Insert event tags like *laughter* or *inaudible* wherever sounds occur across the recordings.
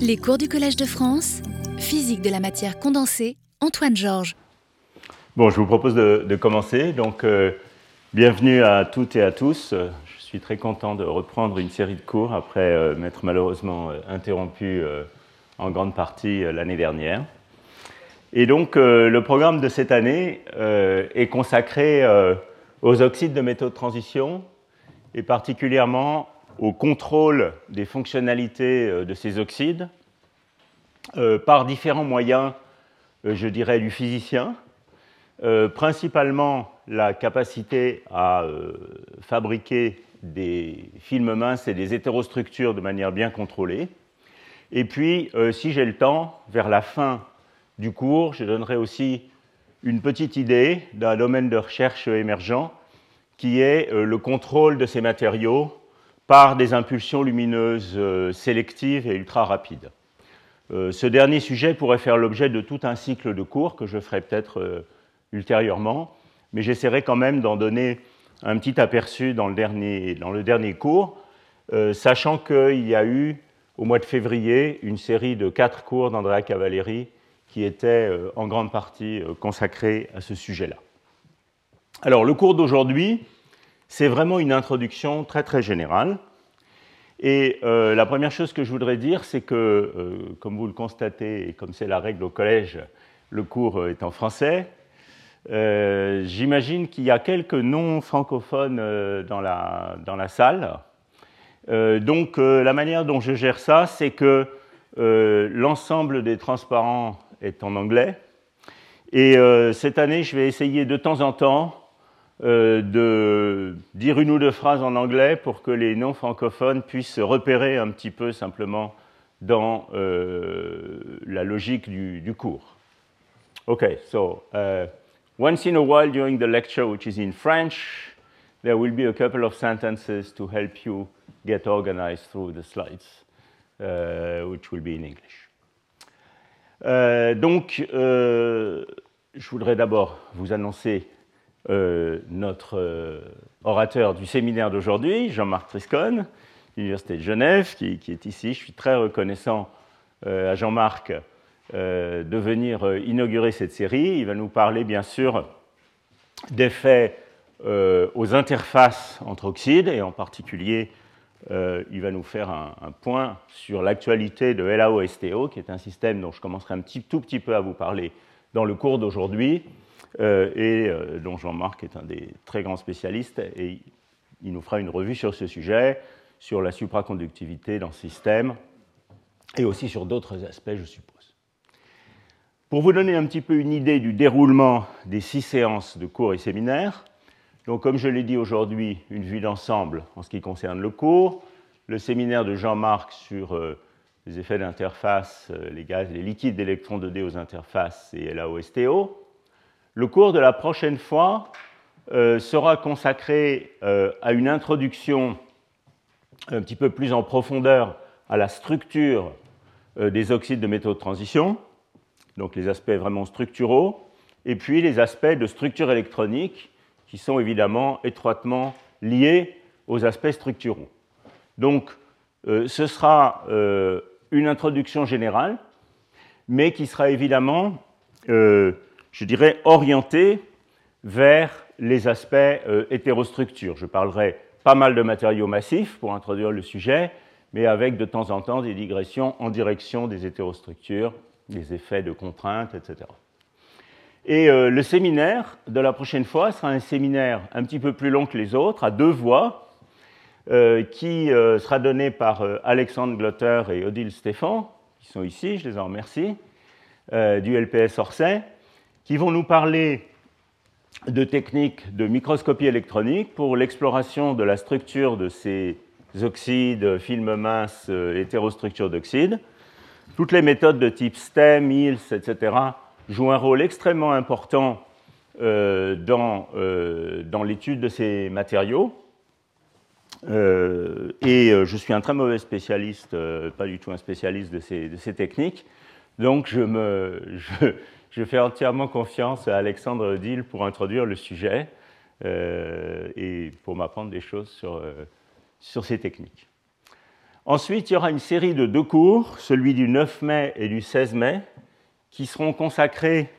Les cours du Collège de France, physique de la matière condensée, Antoine Georges. Bon, je vous propose de, commencer. Donc, euh, bienvenue à toutes et à tous. Je suis très content de reprendre une série de cours après euh, m'être malheureusement euh, interrompu en grande partie l'année dernière. Et donc, le programme de cette année est consacré aux oxydes de métaux de transition et particulièrement au contrôle des fonctionnalités euh, de ces oxydes euh, par différents moyens, euh, je dirais, du physicien, principalement la capacité à fabriquer des films minces et des hétérostructures de manière bien contrôlée. Et puis, si j'ai le temps, vers la fin du cours, je donnerai aussi une petite idée d'un domaine de recherche émergent qui est le contrôle de ces matériaux par des impulsions lumineuses euh, sélectives et ultra rapides. Euh, ce dernier sujet pourrait faire l'objet de tout un cycle de cours que je ferai peut-être euh, ultérieurement, mais j'essaierai quand même d'en donner un petit aperçu dans le dernier, dans le dernier cours, sachant qu'il y a eu au mois de février une série de quatre cours d'Andrea Cavalleri qui étaient en grande partie consacrés à ce sujet-là. Alors le cours d'aujourd'hui, c'est vraiment une introduction très très générale. Et euh, la première chose que je voudrais dire, c'est que, euh, comme vous le constatez, et comme c'est la règle au collège, le cours est en français. Euh, j'imagine qu'il y a quelques non-francophones dans la, dans, la, salle. donc la manière dont je gère ça, c'est que l'ensemble des transparents est en anglais. Et cette année, je vais essayer de temps en temps euh, de dire une ou deux phrases en anglais pour que les non-francophones puissent se repérer un petit peu simplement dans euh, la logique du, cours. Okay, so uh, once in a while during the lecture, which is in French, there will be a couple of sentences to help you get organized through the slides, uh, which will be in English. Euh, donc, je voudrais d'abord vous annoncer euh, notre euh, orateur du séminaire d'aujourd'hui, Jean-Marc Triscone, l'Université de Genève, qui, est ici. Je suis très reconnaissant euh, à Jean-Marc de venir inaugurer cette série. Il va nous parler, bien sûr, d'effets aux interfaces entre oxydes, et en particulier, il va nous faire un, point sur l'actualité de LAO-STO, qui est un système dont je commencerai un tout petit peu à vous parler dans le cours d'aujourd'hui. Euh, et euh, dont Jean-Marc est un des très grands spécialistes, et il nous fera une revue sur ce sujet, sur la supraconductivité dans ce système, et aussi sur d'autres aspects, je suppose. Pour vous donner un petit peu une idée du déroulement des six séances de cours et séminaires, donc comme je l'ai dit aujourd'hui, une vue d'ensemble en ce qui concerne le cours, le séminaire de Jean-Marc sur euh, les effets d'interface, les gaz, les liquides d'électrons 2D aux interfaces et LAO-STO, le cours de la prochaine fois euh, sera consacré euh, à une introduction un petit peu plus en profondeur à la structure euh, des oxydes de métaux de transition, donc les aspects vraiment structuraux, et puis les aspects de structure électronique qui sont évidemment étroitement liés aux aspects structuraux. Donc ce sera une introduction générale, mais qui sera évidemment je dirais, orienté vers les aspects euh, hétérostructures. Je parlerai pas mal de matériaux massifs pour introduire le sujet, mais avec de temps en temps des digressions en direction des hétérostructures, des effets de contrainte, etc. Et euh, le séminaire de la prochaine fois sera un séminaire un petit peu plus long que les autres, à deux voix, euh, qui sera donné par Alexandre Glotter et Odile Stéphan, qui sont ici, je les en remercie, du LPS Orsay qui vont nous parler de techniques de microscopie électronique pour l'exploration de la structure de ces oxydes, films minces, euh, hétérostructures d'oxydes. Toutes les méthodes de type STEM, ILS, etc., jouent un rôle extrêmement important euh, dans, euh, dans l'étude de ces matériaux. et je suis un très mauvais spécialiste, pas du tout un spécialiste de ces, de ces techniques. Donc je, me, je fais entièrement confiance à Alexandre Odile pour introduire le sujet euh, et pour m'apprendre des choses sur, euh, sur ces techniques. Ensuite, il y aura une série de deux cours, celui du 9 mai et du 16 mai, qui seront consacrés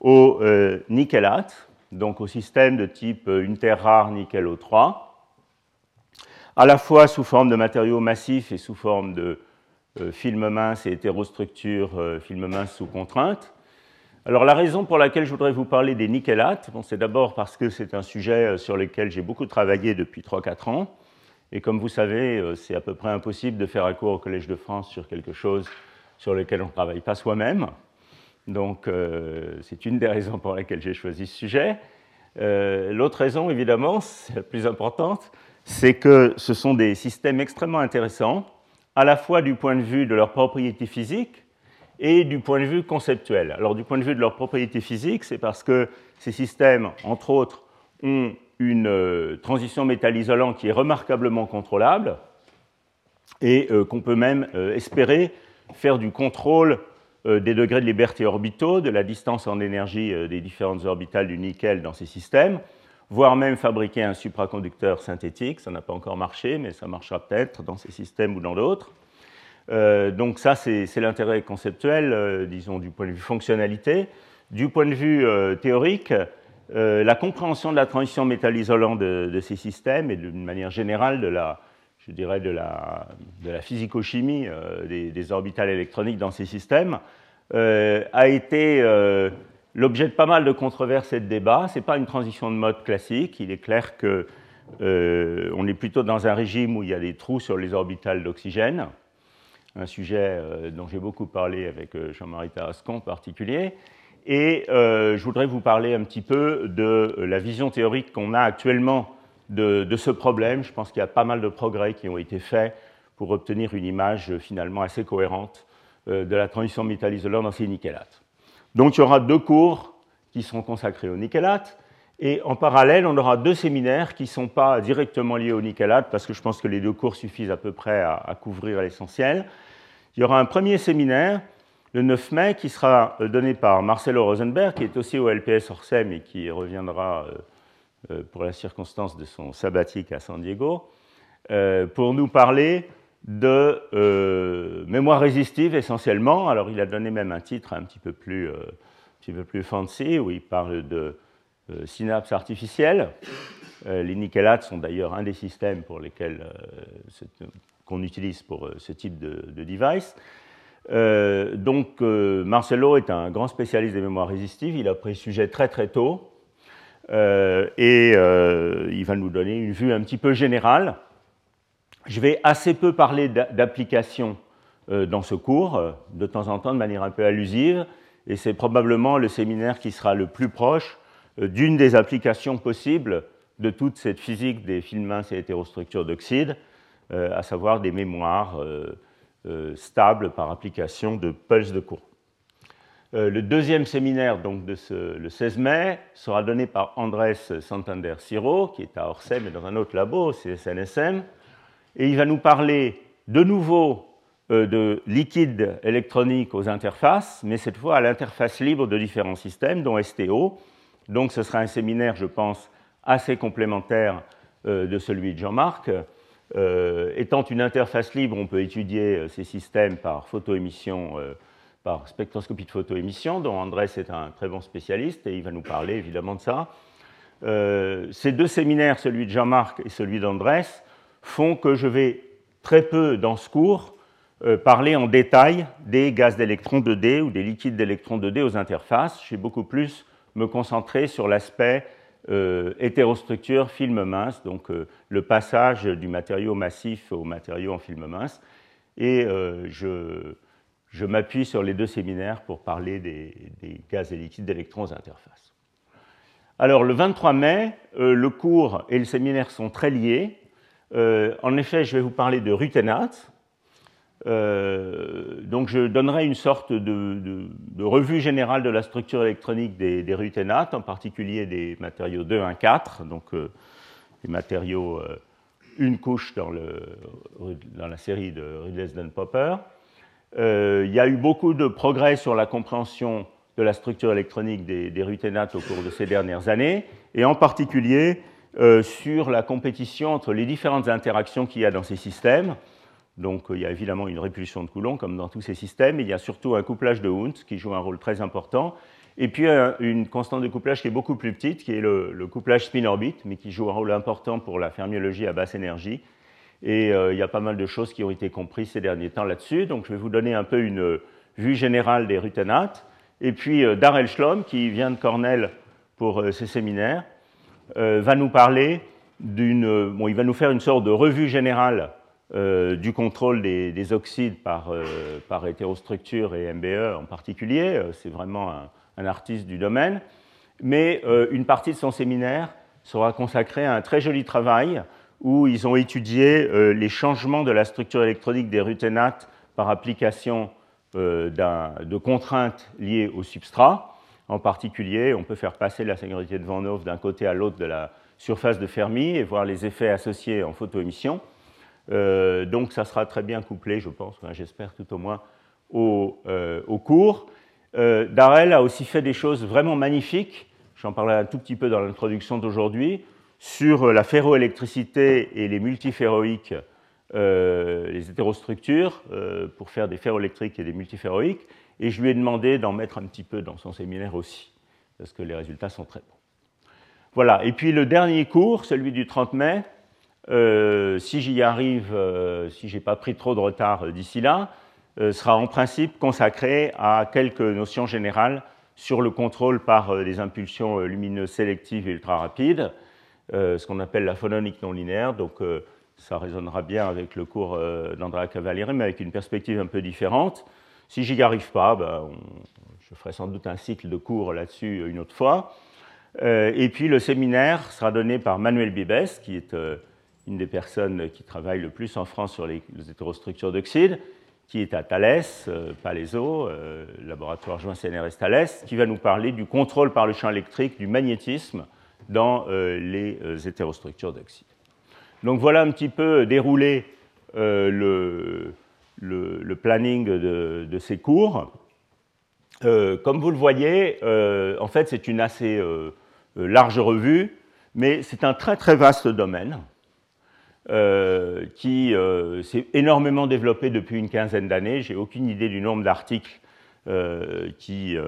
au euh, nickelate, donc au système de type euh, une terre rare nickel O3, à la fois sous forme de matériaux massifs et sous forme de films minces et hétérostructures, films minces sous contrainte. Alors la raison pour laquelle je voudrais vous parler des nickelates, c'est d'abord parce que c'est un sujet sur lequel j'ai beaucoup travaillé depuis 3-4 ans. Et comme vous savez, euh, c'est à peu près impossible de faire un cours au Collège de France sur quelque chose sur lequel on ne travaille pas soi-même. Donc, euh, c'est une des raisons pour lesquelles j'ai choisi ce sujet. Euh, l'autre raison, évidemment, la plus importante, c'est que ce sont des systèmes extrêmement intéressants, à la fois du point de vue de leurs propriétés physiques et du point de vue conceptuel. Alors, du point de vue de leurs propriétés physiques, c'est parce que ces systèmes, entre autres, ont une euh, transition métal-isolant qui est remarquablement contrôlable et euh, qu'on peut même euh, espérer faire du contrôle des degrés de liberté orbitaux, de la distance en énergie des différentes orbitales du nickel dans ces systèmes, voire même fabriquer un supraconducteur synthétique. Ça n'a pas encore marché, mais ça marchera peut-être dans ces systèmes ou dans d'autres. Donc ça, c'est l'intérêt conceptuel, disons, du point de vue fonctionnalité. Du point de vue théorique, euh, la compréhension de la transition métal-isolant de, ces systèmes et d'une manière générale de la, je dirais, de la, physico-chimie euh, des, orbitales électroniques dans ces systèmes euh, a été l'objet de pas mal de controverses et de débats. Ce n'est pas une transition de mode classique. Il est clair qu'on est plutôt dans un régime où il y a des trous sur les orbitales d'oxygène, un sujet dont j'ai beaucoup parlé avec Jean-Marie Tarascon en particulier. Et euh, je voudrais vous parler un petit peu de la vision théorique qu'on a actuellement de, ce problème. Je pense qu'il y a pas mal de progrès qui ont été faits pour obtenir une image finalement assez cohérente euh, de la transition métal-isolant dans ces nickelates. Donc il y aura deux cours qui seront consacrés au nickelate. Et en parallèle, on aura deux séminaires qui ne sont pas directement liés au nickelate, parce que je pense que les deux cours suffisent à peu près à couvrir l'essentiel. Il y aura un premier séminaire le 9 mai, qui sera euh, donné par Marcelo Rosenberg, qui est aussi au LPS Orsem et qui reviendra euh, euh, pour la circonstance de son sabbatique à San Diego, pour nous parler de mémoire résistive essentiellement. Alors il a donné même un titre un petit peu plus, un petit peu plus fancy, où il parle de synapses artificielles. les nickelates sont d'ailleurs un des systèmes pour lesquels qu'on utilise pour ce type de, de device. Euh, donc euh, Marcelo est un grand spécialiste des mémoires résistives, il a pris le sujet très très tôt euh, et il va nous donner une vue un petit peu générale. Je vais assez peu parler d'applications dans ce cours, de temps en temps de manière un peu allusive, et c'est probablement le séminaire qui sera le plus proche d'une des applications possibles de toute cette physique des films minces et hétérostructures d'oxyde, à savoir des mémoires euh, stable par application de pulse de courant. Euh, le deuxième séminaire, donc le 16 mai, sera donné par Andrés Santander Siro, qui est à Orsay, mais dans un autre labo, c'est SNSM, et il va nous parler de nouveau euh, de liquide électronique aux interfaces, mais cette fois à l'interface libre de différents systèmes, dont STO. Donc ce sera un séminaire, je pense, assez complémentaire de celui de Jean-Marc, euh, étant une interface libre, on peut étudier euh, ces systèmes par photoémission, euh, par spectroscopie de photoémission, dont Andrés est un très bon spécialiste et il va nous parler évidemment de ça. ces deux séminaires, celui de Jean-Marc et celui d'Andrés, font que je vais très peu dans ce cours parler en détail des gaz d'électrons 2D ou des liquides d'électrons 2D aux interfaces. Je vais beaucoup plus me concentrer sur l'aspect euh, hétérostructure film mince, donc euh, le passage du matériau massif au matériau en film mince. Et euh, je, m'appuie sur les deux séminaires pour parler des, gaz et liquides d'électrons interfaces. Alors le 23 mai, le cours et le séminaire sont très liés. en effet, je vais vous parler de ruténate, euh, donc je donnerai une sorte de, revue générale de la structure électronique des, des ruténates, en particulier des matériaux 2, 1, 4, donc euh, les matériaux euh, une couche dans, la série de Ridley-Popper. il y a eu beaucoup de progrès sur la compréhension de la structure électronique des, des ruténates au cours de ces dernières années, et en particulier sur la compétition entre les différentes interactions qu'il y a dans ces systèmes Donc il y a évidemment une répulsion de Coulomb, comme dans tous ces systèmes, il y a surtout un couplage de Hund qui joue un rôle très important. Et puis une constante de couplage qui est beaucoup plus petite, qui est le, couplage spin-orbite, mais qui joue un rôle important pour la fermiologie à basse énergie. Et il y a pas mal de choses qui ont été comprises ces derniers temps là-dessus. Donc je vais vous donner un peu une vue générale des ruténates. Et puis Darrell Schlom, qui vient de Cornell pour ces séminaires, va nous parler d'une. Bon, il va nous faire une sorte de revue générale euh, du contrôle des, oxydes par, euh, hétérostructure et MBE en particulier. Euh, c'est vraiment un, artiste du domaine. Mais une partie de son séminaire sera consacrée à un très joli travail où ils ont étudié les changements de la structure électronique des ruténates par application de contraintes liées au substrat. En particulier, on peut faire passer la sécurité de Van Hove d'un côté à l'autre de la surface de Fermi et voir les effets associés en photoémission. Euh, donc ça sera très bien couplé, je pense, j'espère tout au moins, au, euh, cours. Euh, Darrell a aussi fait des choses vraiment magnifiques, j'en parlais un tout petit peu dans l'introduction d'aujourd'hui, sur la ferroélectricité et les multiféroïques, les hétérostructures, pour faire des ferroélectriques et des multiféroïques, et je lui ai demandé d'en mettre un petit peu dans son séminaire aussi, parce que les résultats sont très bons. Voilà, et puis le dernier cours, celui du 30 mai, euh, si j'y arrive, euh, si je n'ai pas pris trop de retard d'ici là, euh, sera en principe consacré à quelques notions générales sur le contrôle par des impulsions lumineuses sélectives et ultra rapides, ce qu'on appelle la phononique non linéaire. Donc ça résonnera bien avec le cours d'Andrea Cavalieri, mais avec une perspective un peu différente. Si j'y arrive pas, ben, je ferai sans doute un cycle de cours là-dessus une autre fois. et puis le séminaire sera donné par Manuel Bibes, qui est une des personnes qui travaille le plus en France sur les, hétérostructures d'oxyde, qui est à Thales, euh, Palaiso, euh, laboratoire joint CNRS Thales, qui va nous parler du contrôle par le champ électrique du magnétisme dans euh, les hétérostructures d'oxyde. Donc voilà un petit peu déroulé le, planning de, ces cours. comme vous le voyez, en fait c'est une assez large revue, mais c'est un très très vaste domaine. Euh, qui euh, s'est énormément développé depuis une quinzaine d'années. J'ai aucune idée du nombre d'articles euh, qui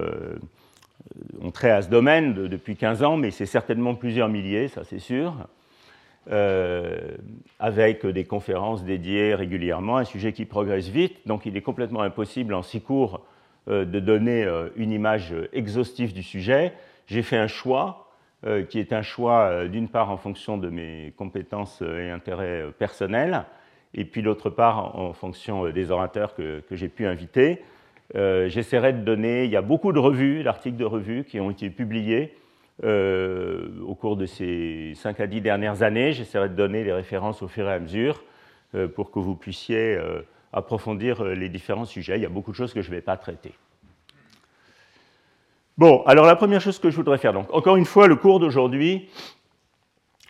ont trait à ce domaine depuis 15 ans, mais c'est certainement plusieurs milliers, ça c'est sûr, avec des conférences dédiées régulièrement, un sujet qui progresse vite, donc il est complètement impossible en six cours de donner une image exhaustive du sujet. J'ai fait un choix qui est un choix euh, d'une part en fonction de mes compétences euh, et intérêts personnels, et puis d'autre part en fonction des orateurs que, j'ai pu inviter. J'essaierai de donner, il y a beaucoup de revues, d'articles de revues qui ont été publiés au cours de ces 5 à 10 dernières années. J'essaierai de donner les références au fur et à mesure pour que vous puissiez approfondir les différents sujets. Il y a beaucoup de choses que je ne vais pas traiter. Bon, alors la première chose que je voudrais faire, donc encore une fois, le cours d'aujourd'hui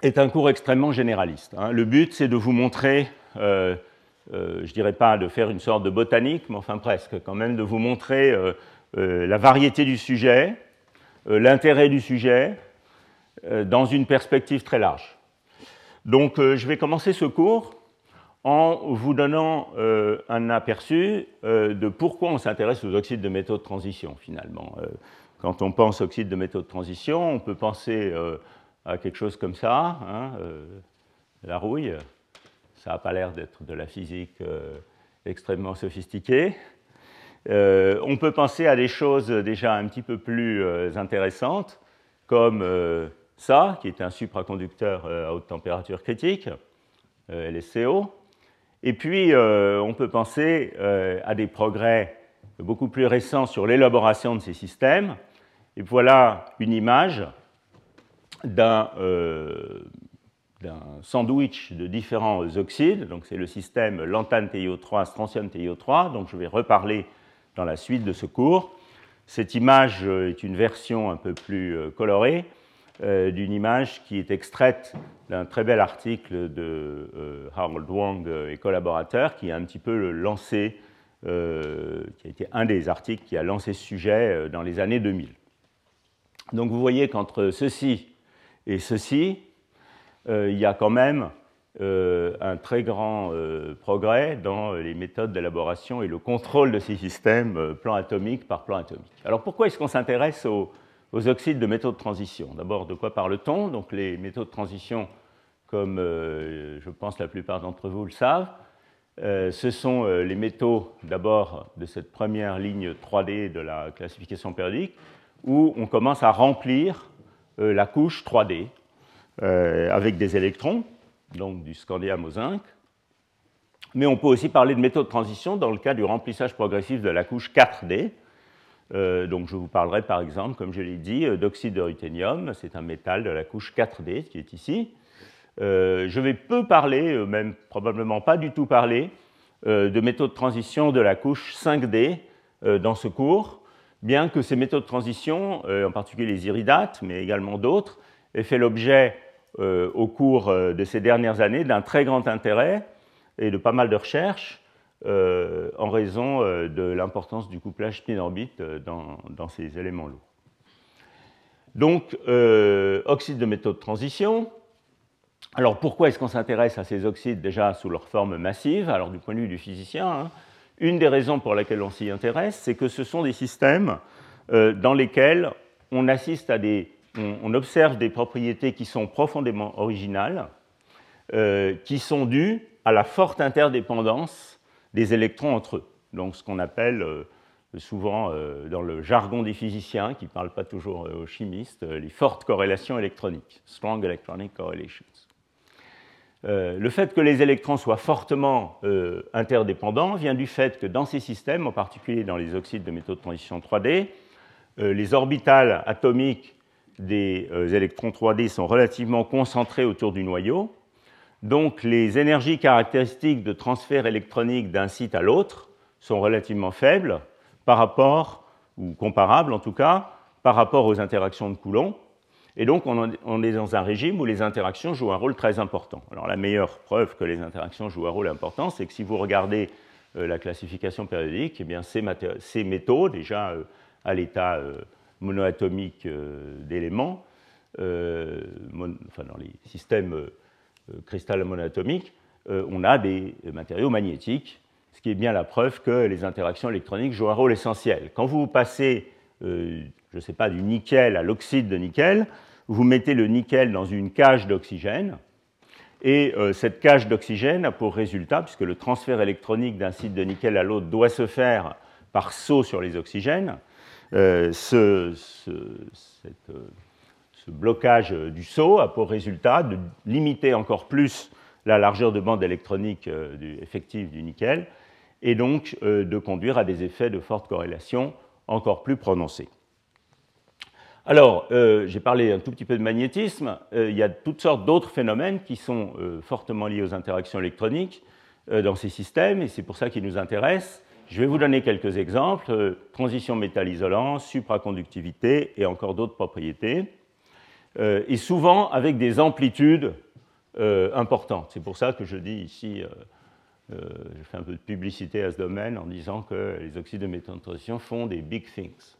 est un cours extrêmement généraliste. Hein. Le but, c'est de vous montrer, euh, euh, je dirais pas de faire une sorte de botanique, mais enfin presque, quand même, de vous montrer euh, la variété du sujet, l'intérêt du sujet, dans une perspective très large. Donc, je vais commencer ce cours en vous donnant un aperçu de pourquoi on s'intéresse aux oxydes de métaux de transition, finalement. Quand on pense oxyde de métaux de transition, on peut penser euh, à quelque chose comme ça, hein, euh, la rouille. Ça n'a pas l'air d'être de la physique euh, extrêmement sophistiquée. on peut penser à des choses déjà un petit peu plus intéressantes, comme ça, qui est un supraconducteur à haute température critique, LSCO. Et puis, on peut penser à des progrès beaucoup plus récents sur l'élaboration de ces systèmes, et voilà une image euh, d'un sandwich de différents oxydes. Donc c'est le système lantane TiO3, strontium TiO3, dont je vais reparler dans la suite de ce cours. Cette image est une version un peu plus euh, colorée euh, d'une image qui est extraite d'un très bel article de Harold Wang et collaborateurs qui a un petit peu lancé, qui a été un des articles qui a lancé ce sujet dans les années 2000. Donc vous voyez qu'entre ceci et ceci, euh, il y a quand même un très grand progrès dans les méthodes d'élaboration et le contrôle de ces systèmes plan atomique par plan atomique. Alors pourquoi est-ce qu'on s'intéresse aux, oxydes de métaux de transition? D'abord, de quoi parle-t-on? Donc les métaux de transition, comme je pense la plupart d'entre vous le savent, euh, ce sont euh, les métaux d'abord de cette première ligne 3D de la classification périodique, où on commence à remplir euh, la couche 3D avec des électrons, donc du scandium au zinc. Mais on peut aussi parler de métaux de transition dans le cas du remplissage progressif de la couche 4D. donc je vous parlerai par exemple, comme je l'ai dit, d'oxyde de ruthénium, c'est un métal de la couche 4D qui est ici. Euh, je vais peu parler, euh, même probablement pas du tout parler, euh, de métaux de transition de la couche 5D dans ce cours, bien que ces métaux de transition, en particulier les iridates, mais également d'autres, aient fait l'objet au cours de ces dernières années d'un très grand intérêt et de pas mal de recherches en raison de l'importance du couplage spin-orbite dans, ces éléments lourds. Donc, oxyde de métaux de transition, alors pourquoi est-ce qu'on s'intéresse à ces oxydes déjà sous leur forme massive? Alors du point de vue du physicien, hein, une des raisons pour lesquelles on s'y intéresse, c'est que ce sont des systèmes euh, dans lesquels on assiste à des, on, observe des propriétés qui sont profondément originales, euh, qui sont dues à la forte interdépendance des électrons entre eux. Donc ce qu'on appelle euh, souvent dans le jargon des physiciens, qui ne parlent pas toujours aux chimistes, les fortes corrélations électroniques, strong electronic correlations. Euh, le fait que les électrons soient fortement euh, interdépendants vient du fait que dans ces systèmes, en particulier dans les oxydes de métaux de transition 3D, euh, les orbitales atomiques des électrons 3D sont relativement concentrées autour du noyau. Donc les énergies caractéristiques de transfert électronique d'un site à l'autre sont relativement faibles par rapport, ou comparables en tout cas, par rapport aux interactions de Coulomb. Et donc, on est dans un régime où les interactions jouent un rôle très important. Alors, la meilleure preuve que les interactions jouent un rôle important, c'est que si vous regardez euh, la classification périodique, eh bien, ces, métaux, déjà euh, à l'état euh, monoatomique d'éléments, enfin, dans les systèmes cristal monoatomiques, on a des matériaux magnétiques, ce qui est bien la preuve que les interactions électroniques jouent un rôle essentiel. Quand vous passez, je ne sais pas, du nickel à l'oxyde de nickel, vous mettez le nickel dans une cage d'oxygène, et euh, cette cage d'oxygène a pour résultat, puisque le transfert électronique d'un site de nickel à l'autre doit se faire par saut sur les oxygènes, euh, ce, blocage du saut a pour résultat de limiter encore plus la largeur de bande électronique euh, effective du nickel, et donc de conduire à des effets de forte corrélation encore plus prononcés. Alors, euh, j'ai parlé un tout petit peu de magnétisme. Euh, il y a toutes sortes d'autres phénomènes qui sont euh, fortement liés aux interactions électroniques dans ces systèmes, et c'est pour ça qu'ils nous intéressent. Je vais vous donner quelques exemples transition métal-isolant, supraconductivité et encore d'autres propriétés. et souvent avec des amplitudes importantes. C'est pour ça que je dis ici, je fais un peu de publicité à ce domaine en disant que les oxydes de transition font des big things.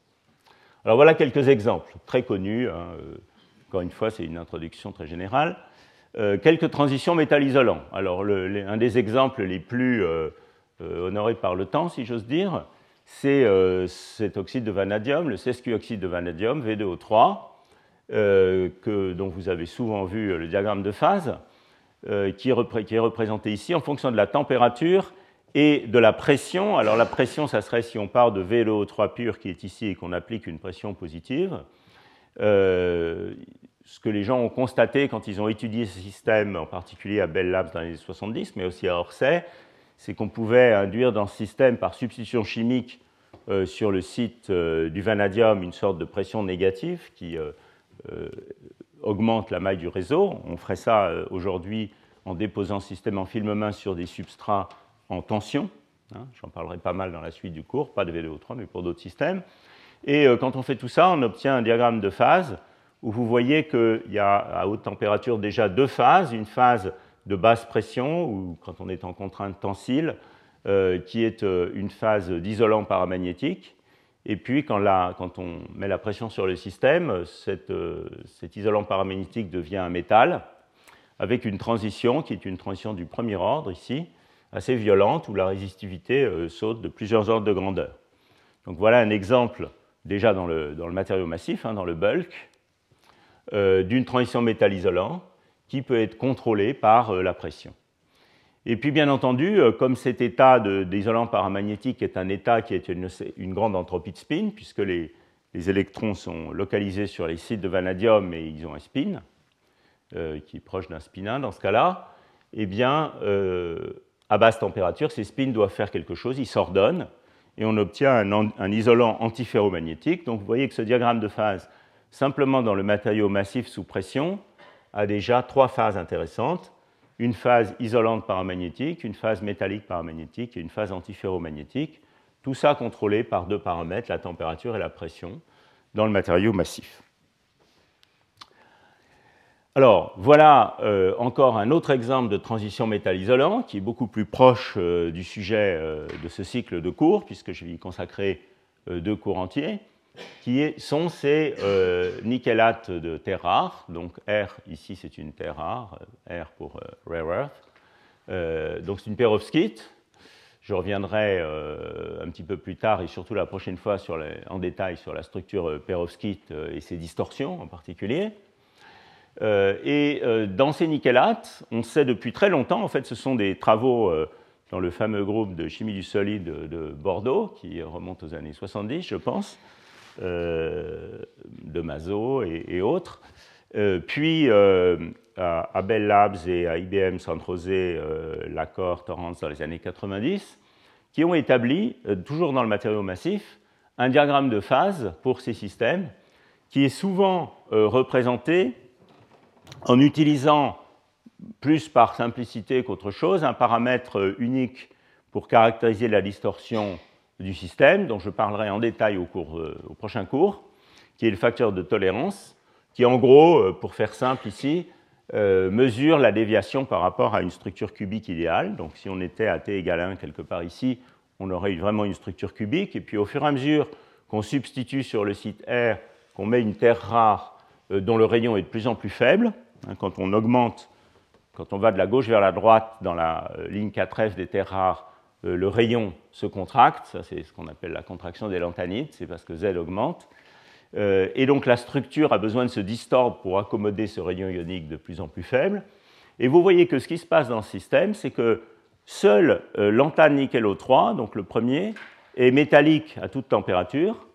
Alors voilà quelques exemples très connus. Hein, euh, encore une fois, c'est une introduction très générale. Euh, quelques transitions métal-isolants. Alors un des exemples les plus euh, honorés par le temps, si j'ose dire, c'est cet oxyde de vanadium, le sesquioxyde de vanadium, V2O3, que, dont vous avez souvent vu le diagramme de phase, qui est représenté ici en fonction de la température et de la pression. Alors la pression, ça serait si on part de VLO3 pur qui est ici et qu'on applique une pression positive. Euh, ce que les gens ont constaté quand ils ont étudié ce système, en particulier à Bell Labs dans les années 70, mais aussi à Orsay, c'est qu'on pouvait induire dans ce système par substitution chimique euh, sur le site euh, du vanadium une sorte de pression négative qui augmente la maille du réseau. On ferait ça aujourd'hui en déposant ce système en film main sur des substrats en tension. Hein, j'en parlerai pas mal dans la suite du cours, pas de VDO3, mais pour d'autres systèmes. Et euh, quand on fait tout ça, on obtient un diagramme de phase où vous voyez qu'il y a à haute température déjà deux phases, une phase de basse pression, ou quand on est en contrainte tensile, euh, qui est euh, une phase d'isolant paramagnétique. Et puis quand, quand, on met la pression sur le système, cet isolant paramagnétique devient un métal, avec une transition qui est une transition du premier ordre ici, assez violente, où la résistivité saute de plusieurs ordres de grandeur. Donc voilà un exemple déjà dans le, matériau massif, hein, dans le bulk, d'une transition métal isolant qui peut être contrôlée par la pression. Et puis, bien entendu, euh, comme cet état d'isolant paramagnétique est un état qui est une, grande entropie de spin, puisque les, électrons sont localisés sur les sites de vanadium et ils ont un spin, euh, qui est proche d'un spin 1 dans ce cas-là, eh bien, euh, à basse température, ces spins doivent faire quelque chose, ils s'ordonnent, et on obtient un, isolant antiferromagnétique. Donc, vous voyez que ce diagramme de phase, simplement dans le matériau massif sous pression, a déjà trois phases intéressantes une phase isolante paramagnétique, une phase métallique paramagnétique et une phase antiferromagnétique. Tout ça contrôlé par deux paramètres, la température et la pression, dans le matériau massif. Alors, voilà euh, encore un autre exemple de transition métal-isolant qui est beaucoup plus proche euh, du sujet euh, de ce cycle de cours, puisque je vais y consacrer deux cours entiers qui sont ces nickelates de terre rare. Donc R, ici, c'est une terre rare, R pour rare earth. Donc c'est une perovskite. Je reviendrai un petit peu plus tard et surtout la prochaine fois en détail sur la structure perovskite et ses distorsions en particulier. Et dans ces nickelates, on sait depuis très longtemps, en fait, ce sont des travaux dans le fameux groupe de chimie du solide de Bordeaux, qui remonte aux années 70, je pense, euh, de Mazo et, autres. Euh, puis euh, à, Bell Labs et à IBM San-José, l'accord Torrance dans les années 90, qui ont établi, toujours dans le matériau massif, un diagramme de phase pour ces systèmes qui est souvent représenté en utilisant, plus par simplicité qu'autre chose, un paramètre unique pour caractériser la distorsion du système, dont je parlerai en détail au, cours, euh, au prochain cours, qui est le facteur de tolérance, qui en gros, euh, pour faire simple ici, euh, mesure la déviation par rapport à une structure cubique idéale. Donc si on était à t égale 1 quelque part ici, on aurait eu vraiment une structure cubique. Et puis au fur et à mesure qu'on substitue sur le site R, qu'on met une terre rare dont le rayon est de plus en plus faible, hein, quand on augmente, quand on va de la gauche vers la droite dans la ligne 4F des terres rares, euh, le rayon se contracte, ça c'est ce qu'on appelle la contraction des lanthanides, c'est parce que Z augmente. Euh, et donc la structure a besoin de se distordre pour accommoder ce rayon ionique de plus en plus faible. Et vous voyez que ce qui se passe dans ce système, c'est que seul euh, l'anthane nickel O3, donc le premier, est métallique à toute température.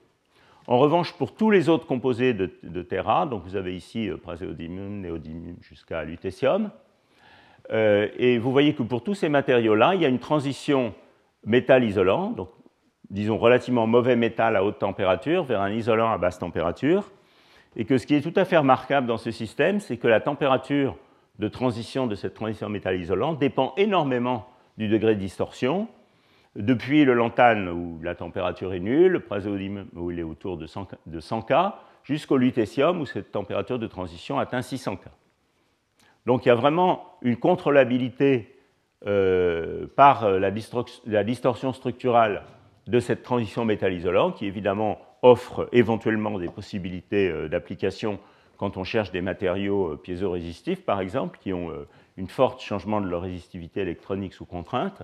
En revanche, pour tous les autres composés de, de Terra, donc vous avez ici praséodymium, néodymium jusqu'à lutécium, euh, et vous voyez que pour tous ces matériaux-là, il y a une transition métal isolant, donc disons relativement mauvais métal à haute température, vers un isolant à basse température. Et que ce qui est tout à fait remarquable dans ce système, c'est que la température de transition de cette transition métal isolant dépend énormément du degré de distorsion. Depuis le lantane où la température est nulle, le praséodyme où il est autour de 100 K, jusqu'au lutécium où cette température de transition atteint 600 K. Donc il y a vraiment une contrôlabilité euh, par euh, la, distorsion structurale de cette transition métal-isolant qui évidemment offre éventuellement des possibilités euh, d'application quand on cherche des matériaux piézorésistifs par exemple qui ont une forte changement de leur résistivité électronique sous contrainte.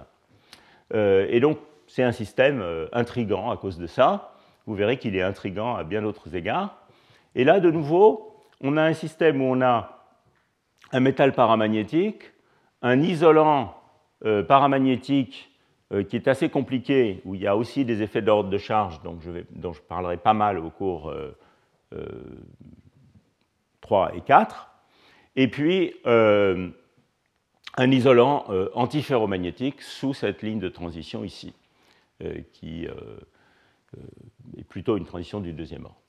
Et donc c'est un système intrigant à cause de ça. Vous verrez qu'il est intrigant à bien d'autres égards. Et là, de nouveau, on a un système où on a un métal paramagnétique, un isolant euh, paramagnétique euh, qui est assez compliqué, où il y a aussi des effets d'ordre de charge, donc dont je parlerai pas mal au cours 3 euh, et 4, et puis isolant antiferromagnétique sous cette ligne de transition ici, qui est plutôt une transition du deuxième ordre.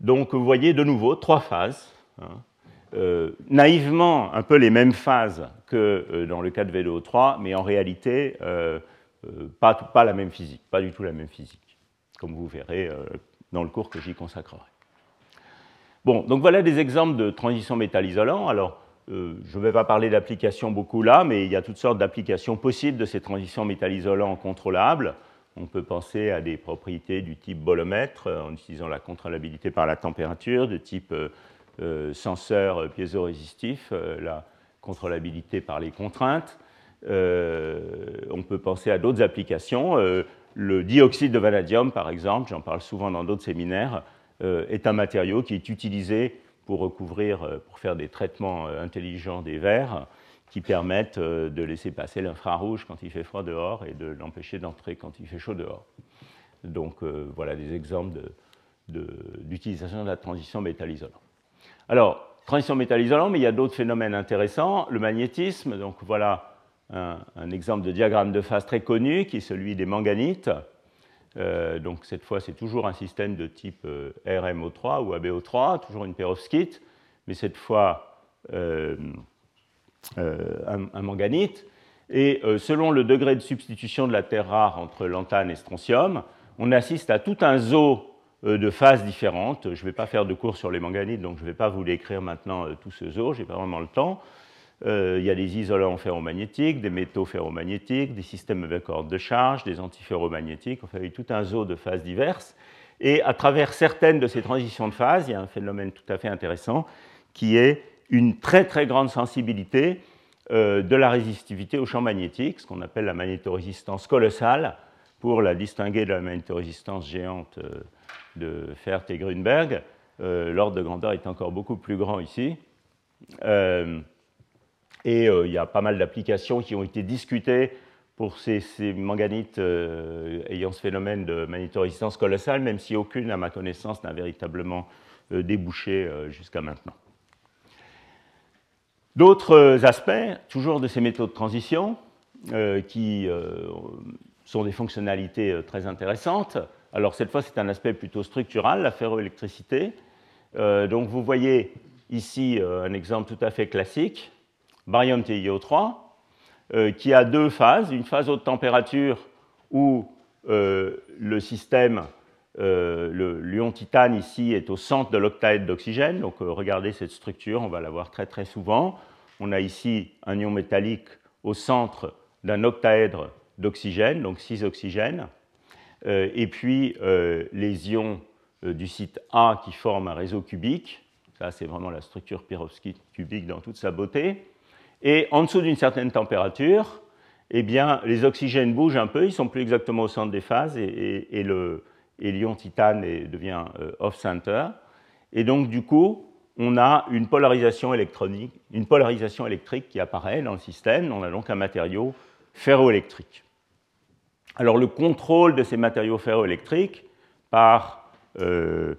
Donc vous voyez de nouveau trois phases. Hein, euh, naïvement un peu les mêmes phases que euh, dans le cas de VDO3, mais en réalité euh, pas, la même physique, pas du tout la même physique, comme vous verrez dans le cours que j'y consacrerai. Bon, donc voilà des exemples de transition métal-isolant. Alors, je ne vais pas parler d'applications beaucoup là, mais il y a toutes sortes d'applications possibles de ces transitions métal-isolants contrôlables. On peut penser à des propriétés du type bolomètre en utilisant la contrôlabilité par la température, de type euh, senseur piézorésistif, euh, la contrôlabilité par les contraintes. on peut penser à d'autres applications. le dioxyde de vanadium, par exemple, j'en parle souvent dans d'autres séminaires, est un matériau qui est utilisé pour recouvrir, pour faire des traitements intelligents des verres qui permettent de laisser passer l'infrarouge quand il fait froid dehors et de l'empêcher d'entrer quand il fait chaud dehors. Donc voilà des exemples d'utilisation de, la transition métal-isolant. Alors, transition métal-isolant, mais il y a d'autres phénomènes intéressants. Le magnétisme, donc voilà un, exemple de diagramme de phase très connu qui est celui des manganites. Euh, donc cette fois, c'est toujours un système de type euh, RMO3 ou ABO3, toujours une perovskite, mais cette fois euh, un, manganite. Et selon le degré de substitution de la terre rare entre lantane et strontium, on assiste à tout un zoo de phases différentes. Je ne vais pas faire de cours sur les manganites, donc je ne vais pas vous l'écrire maintenant tout ce zoo, je n'ai pas vraiment le temps. Euh, il y a des isolants ferromagnétiques, des métaux ferromagnétiques, des systèmes avec ordre de charge, des antiferromagnétiques, enfin, il y a tout un zoo de phases diverses. Et à travers certaines de ces transitions de phase, il y a un phénomène tout à fait intéressant qui est une très très grande sensibilité euh, de la résistivité au champ magnétique, ce qu'on appelle la magnétorésistance colossale, pour la distinguer de la magnétorésistance géante euh, de Fert et Grunberg. L'ordre de grandeur est encore beaucoup plus grand ici. Et euh, il y a pas mal d'applications qui ont été discutées pour ces, manganites euh, ayant ce phénomène de magnétorésistance colossale, même si aucune, à ma connaissance, n'a véritablement euh, débouché jusqu'à maintenant. D'autres aspects, toujours de ces métaux de transition, qui sont des fonctionnalités très intéressantes. Alors cette fois, c'est un aspect plutôt structural, la ferroélectricité. donc vous voyez ici un exemple tout à fait classique barium TiO3, euh, qui a deux phases, une phase haute température où euh, le système, euh, l'ion titane ici est au centre de l'octaèdre d'oxygène, donc regardez cette structure, on va la voir très très souvent. On a ici un ion métallique au centre d'un octaèdre d'oxygène, donc 6 oxygènes, et puis les ions du site A qui forment un réseau cubique, ça c'est vraiment la structure pyrovskite cubique dans toute sa beauté, et en dessous d'une certaine température, eh bien, les oxygènes bougent un peu, ils sont plus exactement au centre des phases et, l'ion titane devient euh, off-center. Et donc, du coup, on a une polarisation électronique, une polarisation électrique qui apparaît dans le système. On a donc un matériau ferroélectrique. Alors, le contrôle de ces matériaux ferroélectriques par euh,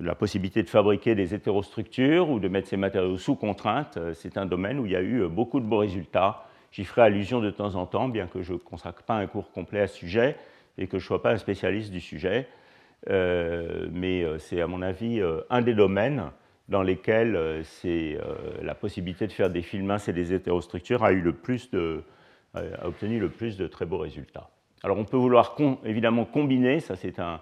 la possibilité de fabriquer des hétérostructures ou de mettre ces matériaux sous contrainte, euh, c'est un domaine où il y a eu euh, beaucoup de beaux résultats. J'y ferai allusion de temps en temps, bien que je ne consacre pas un cours complet à ce sujet et que je ne sois pas un spécialiste du sujet. Euh, mais c'est, à mon avis, un des domaines dans lesquels c'est, la possibilité de faire des films et des hétérostructures a obtenu le plus de très beaux résultats. Alors on peut vouloir évidemment combiner, ça c'est un,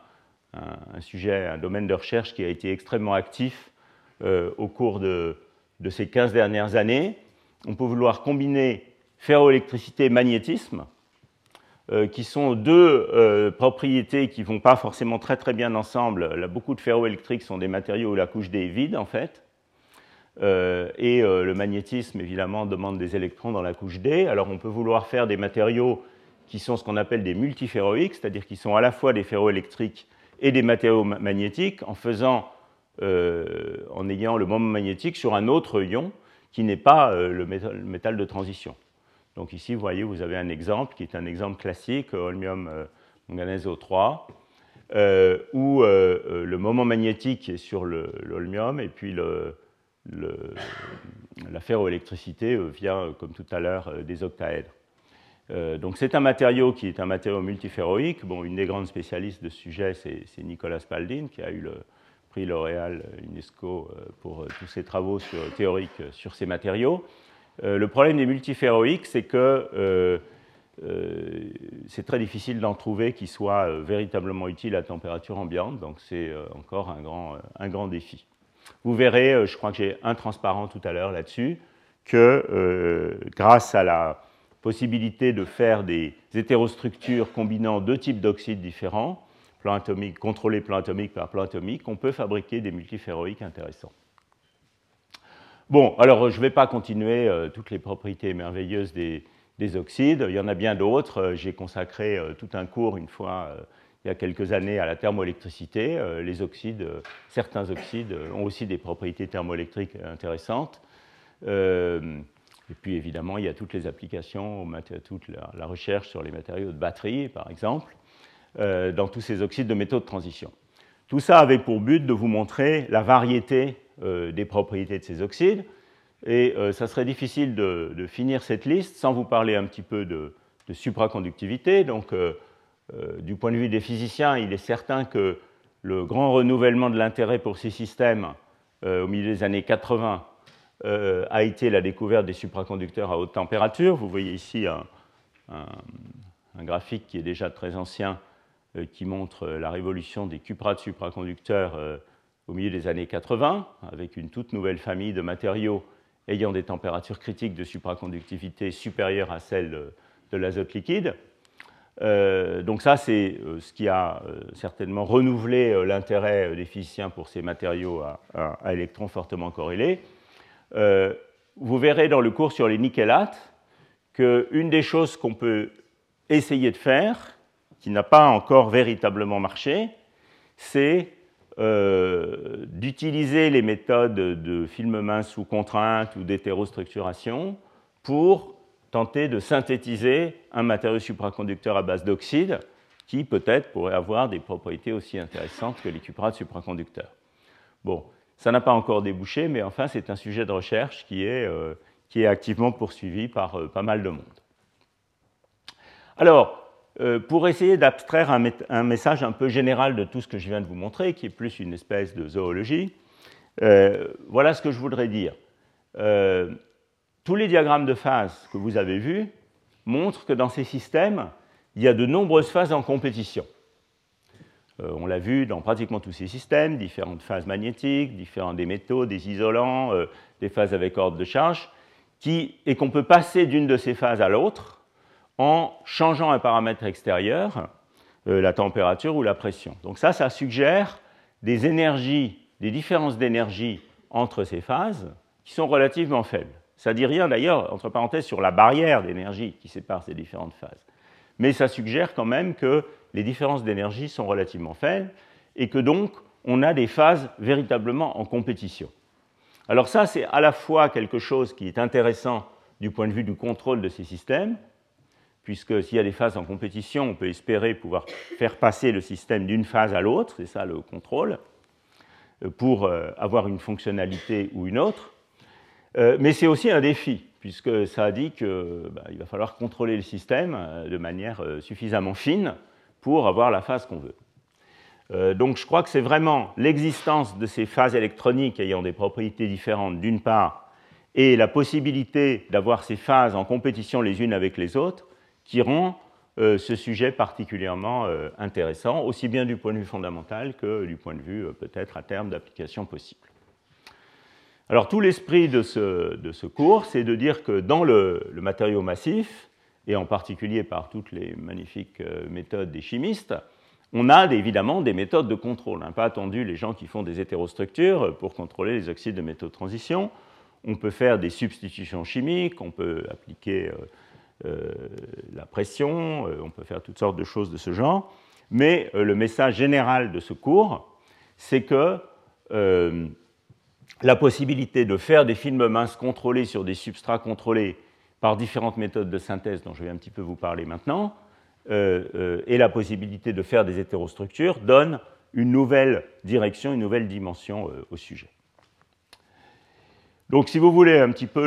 un, sujet, un domaine de recherche qui a été extrêmement actif euh, au cours de, ces 15 dernières années. On peut vouloir combiner ferroélectricité et magnétisme, euh, qui sont deux euh, propriétés qui ne vont pas forcément très très bien ensemble. Beaucoup de ferroélectriques sont des matériaux où la couche D est vide en fait. et le magnétisme, évidemment, demande des électrons dans la couche D. Alors on peut vouloir faire des matériaux qui sont ce qu'on appelle des multiféroïques, c'est-à-dire qui sont à la fois des ferroélectriques et des matériaux magnétiques en faisant, euh, en ayant le moment magnétique sur un autre ion qui n'est pas euh, le, métal, de transition. Donc ici, vous voyez, vous avez un exemple qui est un exemple classique, holmium euh, manganèse O3, où le moment magnétique est sur l'holmium et puis la ferroélectricité vient, comme tout à l'heure, des octaèdres. Euh, donc c'est un matériau qui est un matériau multiféroïque. Bon, une des grandes spécialistes de ce sujet, c'est Nicolas Spalding, qui a eu le prix L'Oréal UNESCO euh, pour euh, tous ses travaux théoriques sur ces matériaux. le problème des multiféroïques, c'est que c'est très difficile d'en trouver qui soient véritablement utiles à température ambiante, donc c'est encore un grand, un grand défi. Vous verrez, je crois que j'ai un transparent tout à l'heure là-dessus, que grâce à la possibilité de faire des hétérostructures combinant deux types d'oxydes différents, plan atomique, contrôlé plan atomique par plan atomique, on peut fabriquer des multiféroïques intéressants. Bon, alors je ne vais pas continuer toutes les propriétés merveilleuses des, des, oxydes. Il y en a bien d'autres. J'ai consacré tout un cours une fois il y a quelques années à la thermoélectricité. les oxydes, certains oxydes ont aussi des propriétés thermoélectriques intéressantes. Et puis évidemment, il y a toutes les applications, toute la, recherche sur les matériaux de batterie, par exemple, euh, dans tous ces oxydes de métaux de transition. Tout ça avait pour but de vous montrer la variété euh, des propriétés de ces oxydes. Et euh, ça serait difficile de, finir cette liste sans vous parler un petit peu de, supraconductivité. Donc, du point de vue des physiciens, il est certain que le grand renouvellement de l'intérêt pour ces systèmes au milieu des années 80 euh, a été la découverte des supraconducteurs à haute température. Vous voyez ici un, graphique qui est déjà très ancien, euh, qui montre la révolution des cuprates supraconducteurs euh, au milieu des années 80, avec une toute nouvelle famille de matériaux ayant des températures critiques de supraconductivité supérieures à celles de, l'azote liquide. donc ça, c'est ce qui a certainement renouvelé l'intérêt des physiciens pour ces matériaux à électrons fortement corrélés. Euh, vous verrez dans le cours sur les nickelates qu'une des choses qu'on peut essayer de faire, qui n'a pas encore véritablement marché, c'est euh, d'utiliser les méthodes de film mince sous contrainte ou d'hétérostructuration pour tenter de synthétiser un matériau supraconducteur à base d'oxyde qui peut-être pourrait avoir des propriétés aussi intéressantes que les cuprates supraconducteurs. Bon, ça n'a pas encore débouché, mais enfin, c'est un sujet de recherche qui est, euh, qui est activement poursuivi par euh, pas mal de monde. Alors, euh, pour essayer d'abstraire un, message un peu général de tout ce que je viens de vous montrer, qui est plus une espèce de zoologie, voilà ce que je voudrais dire. tous les diagrammes de phase que vous avez vus montrent que dans ces systèmes, il y a de nombreuses phases en compétition. Euh, on l'a vu dans pratiquement tous ces systèmes, différentes phases magnétiques, différents des métaux, des isolants, euh, des phases avec ordre de charge, et qu'on peut passer d'une de ces phases à l'autre en changeant un paramètre extérieur, euh, la température ou la pression. Donc ça, ça suggère des énergies, des différences d'énergie entre ces phases qui sont relativement faibles. Ça ne dit rien d'ailleurs, entre parenthèses, sur la barrière d'énergie qui sépare ces différentes phases. Mais ça suggère quand même que les différences d'énergie sont relativement faibles et que donc on a des phases véritablement en compétition. Alors ça, c'est à la fois quelque chose qui est intéressant du point de vue du contrôle de ces systèmes, puisque s'il y a des phases en compétition, on peut espérer pouvoir faire passer le système d'une phase à l'autre, c'est ça le contrôle, euh, pour euh, avoir une fonctionnalité ou une autre. Euh, mais c'est aussi un défi, puisque ça dit qu'il bah, va falloir contrôler le système de manière suffisamment fine pour avoir la phase qu'on veut. Euh, donc je crois que c'est vraiment l'existence de ces phases électroniques ayant des propriétés différentes d'une part, et la possibilité d'avoir ces phases en compétition les unes avec les autres qui rend euh, ce sujet particulièrement euh, intéressant, aussi bien du point de vue fondamental que du point de vue peut-être à terme d'application possible. Alors tout l'esprit de ce, cours, c'est de dire que dans le matériau massif, et en particulier par toutes les magnifiques euh, méthodes des chimistes, on a évidemment des méthodes de contrôle. Pas attendu les gens qui font des hétérostructures pour contrôler les oxydes de métaux de transition. On peut faire des substitutions chimiques, on peut appliquer euh, euh, la pression, on peut faire toutes sortes de choses de ce genre. Mais le message général de ce cours, c'est que la possibilité de faire des films minces contrôlés sur des substrats contrôlés par différentes méthodes de synthèse dont je vais un petit peu vous parler maintenant, euh, euh, et la possibilité de faire des hétérostructures donne une nouvelle direction, une nouvelle dimension euh, au sujet. Donc si vous voulez un petit peu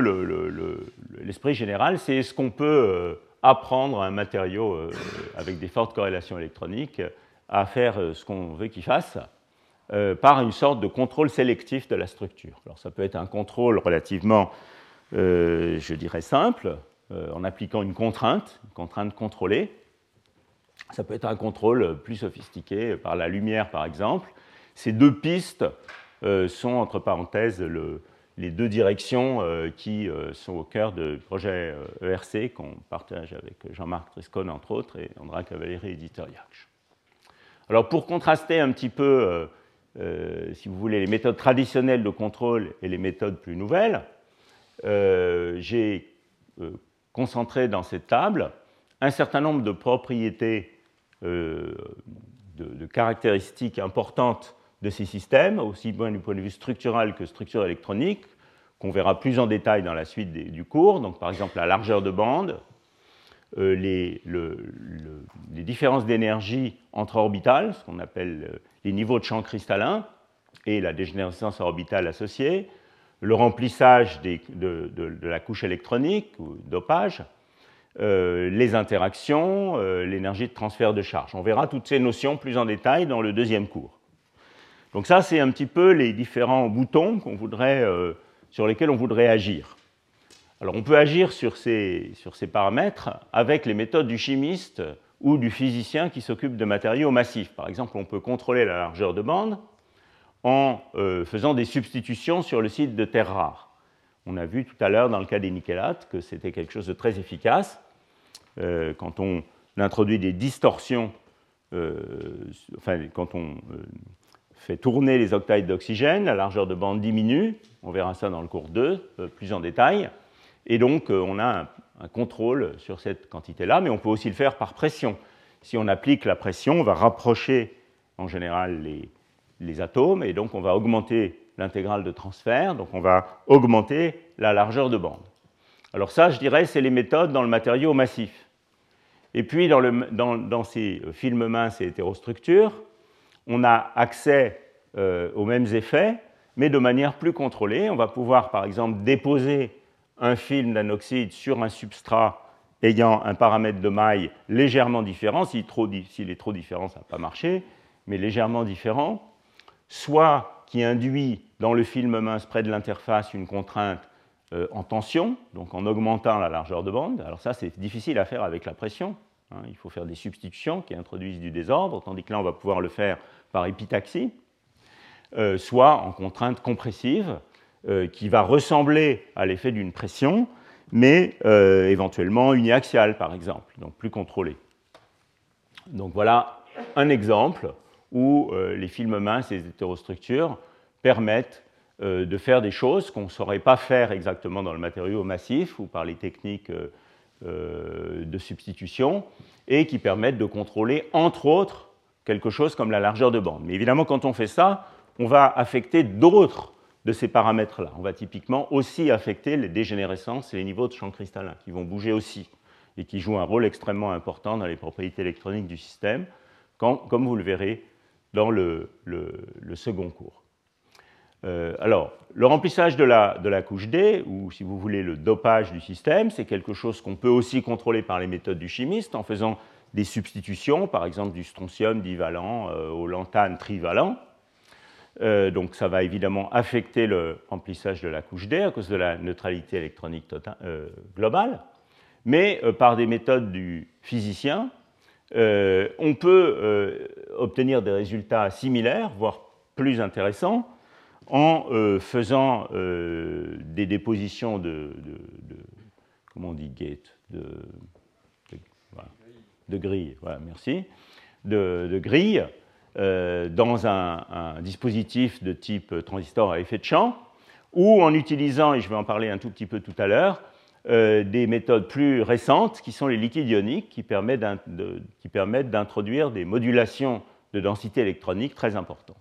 l'esprit général, c'est ce qu'on peut apprendre à un matériau avec des fortes corrélations électroniques à faire ce qu'on veut qu'il fasse par une sorte de contrôle sélectif de la structure. Alors ça peut être un contrôle relativement euh, je dirais simple, euh, en appliquant une contrainte, une contrainte contrôlée. Ça peut être un contrôle plus sophistiqué par la lumière, par exemple. Ces deux pistes euh, sont, entre parenthèses, les deux directions qui sont au cœur du projet ERC e qu'on partage avec Jean-Marc Triscone, entre autres, et Andra Cavalieri et Alors, pour contraster un petit peu si vous voulez, les méthodes traditionnelles de contrôle et les méthodes plus nouvelles, j'ai concentré dans cette table un certain nombre de propriétés, de, de, caractéristiques importantes de ces systèmes, aussi bien du point de vue structural que structure électronique, qu'on verra plus en détail dans la suite du cours. Donc, par exemple, la largeur de bande, euh, les, différences d'énergie entre orbitales, ce qu'on appelle euh, les niveaux de champ cristallin, et la dégénérescence orbitale associée, le remplissage de, la couche électronique ou dopage, euh, les interactions, l'énergie de transfert de charge. On verra toutes ces notions plus en détail dans le deuxième cours. Donc ça, c'est un petit peu les différents boutons voudrait sur lesquels on voudrait agir. Alors on peut agir sur ces, sur ces paramètres avec les méthodes du chimiste ou du physicien qui s'occupe de matériaux massifs. Par exemple, on peut contrôler la largeur de bande en euh, faisant des substitutions sur le site de terres rares. On a vu tout à l'heure dans le cas des nickélates que c'était quelque chose de très efficace. Euh, quand on introduit des distorsions, euh, enfin quand on fait tourner les octaides d'oxygène, la largeur de bande diminue, on verra ça dans le cours 2 euh, plus en détail, et donc on a un, contrôle sur cette quantité-là, mais on peut aussi le faire par pression. Si on applique la pression, on va rapprocher en général les, les atomes, et donc on va augmenter l'intégrale de transfert, donc on va augmenter la largeur de bande. Alors ça, je dirais, c'est les méthodes dans le matériau massif. Et puis dans, dans, ces films minces et hétérostructures, on a accès euh, aux mêmes effets, mais de manière plus contrôlée. On va pouvoir, par exemple, déposer un film d'anoxyde sur un substrat ayant un paramètre de maille légèrement différent. S'il, est trop différent, ça ne va pas marcher, mais légèrement différent. Soit qui induit dans le film mince près de l'interface une contrainte euh, en tension, donc en augmentant la largeur de bande. Alors ça, c'est difficile à faire avec la pression. Hein. il faut faire des substitutions qui introduisent du désordre, tandis que là, on va pouvoir le faire par épitaxie, euh, soit en contrainte compressive, euh, qui va ressembler à l'effet d'une pression, mais éventuellement uniaxiale, par exemple, donc plus contrôlée. Donc voilà un exemple où les films minces et les hétérostructures permettent de faire des choses qu'on ne saurait pas faire exactement dans le matériau massif ou par les techniques de substitution, et qui permettent de contrôler, entre autres, quelque chose comme la largeur de bande. Mais évidemment, quand on fait ça, on va affecter d'autres de ces paramètres-là. On va typiquement aussi affecter les dégénérescences et les niveaux de champ cristallin, qui vont bouger aussi, et qui jouent un rôle extrêmement important dans les propriétés électroniques du système, comme vous le verrez dans le, second cours. Euh, alors, le remplissage de la, couche D, ou si vous voulez le dopage du système, c'est quelque chose qu'on peut aussi contrôler par les méthodes du chimiste en faisant des substitutions, par exemple du strontium divalent euh, au lantane trivalent. Euh, donc ça va évidemment affecter le remplissage de la couche D à cause de la neutralité électronique tota-, euh, globale, mais par des méthodes du physicien, on peut obtenir des résultats similaires, voire plus intéressants, en faisant des dépositions de, comment on dit gate, de de grille, voilà, merci, de, grille euh, dans un, dispositif de type transistor à effet de champ, ou en utilisant, et je vais en parler un tout petit peu tout à l'heure, euh, des méthodes plus récentes qui sont les liquides ioniques qui permettent d'introduire des modulations de densité électronique très importantes.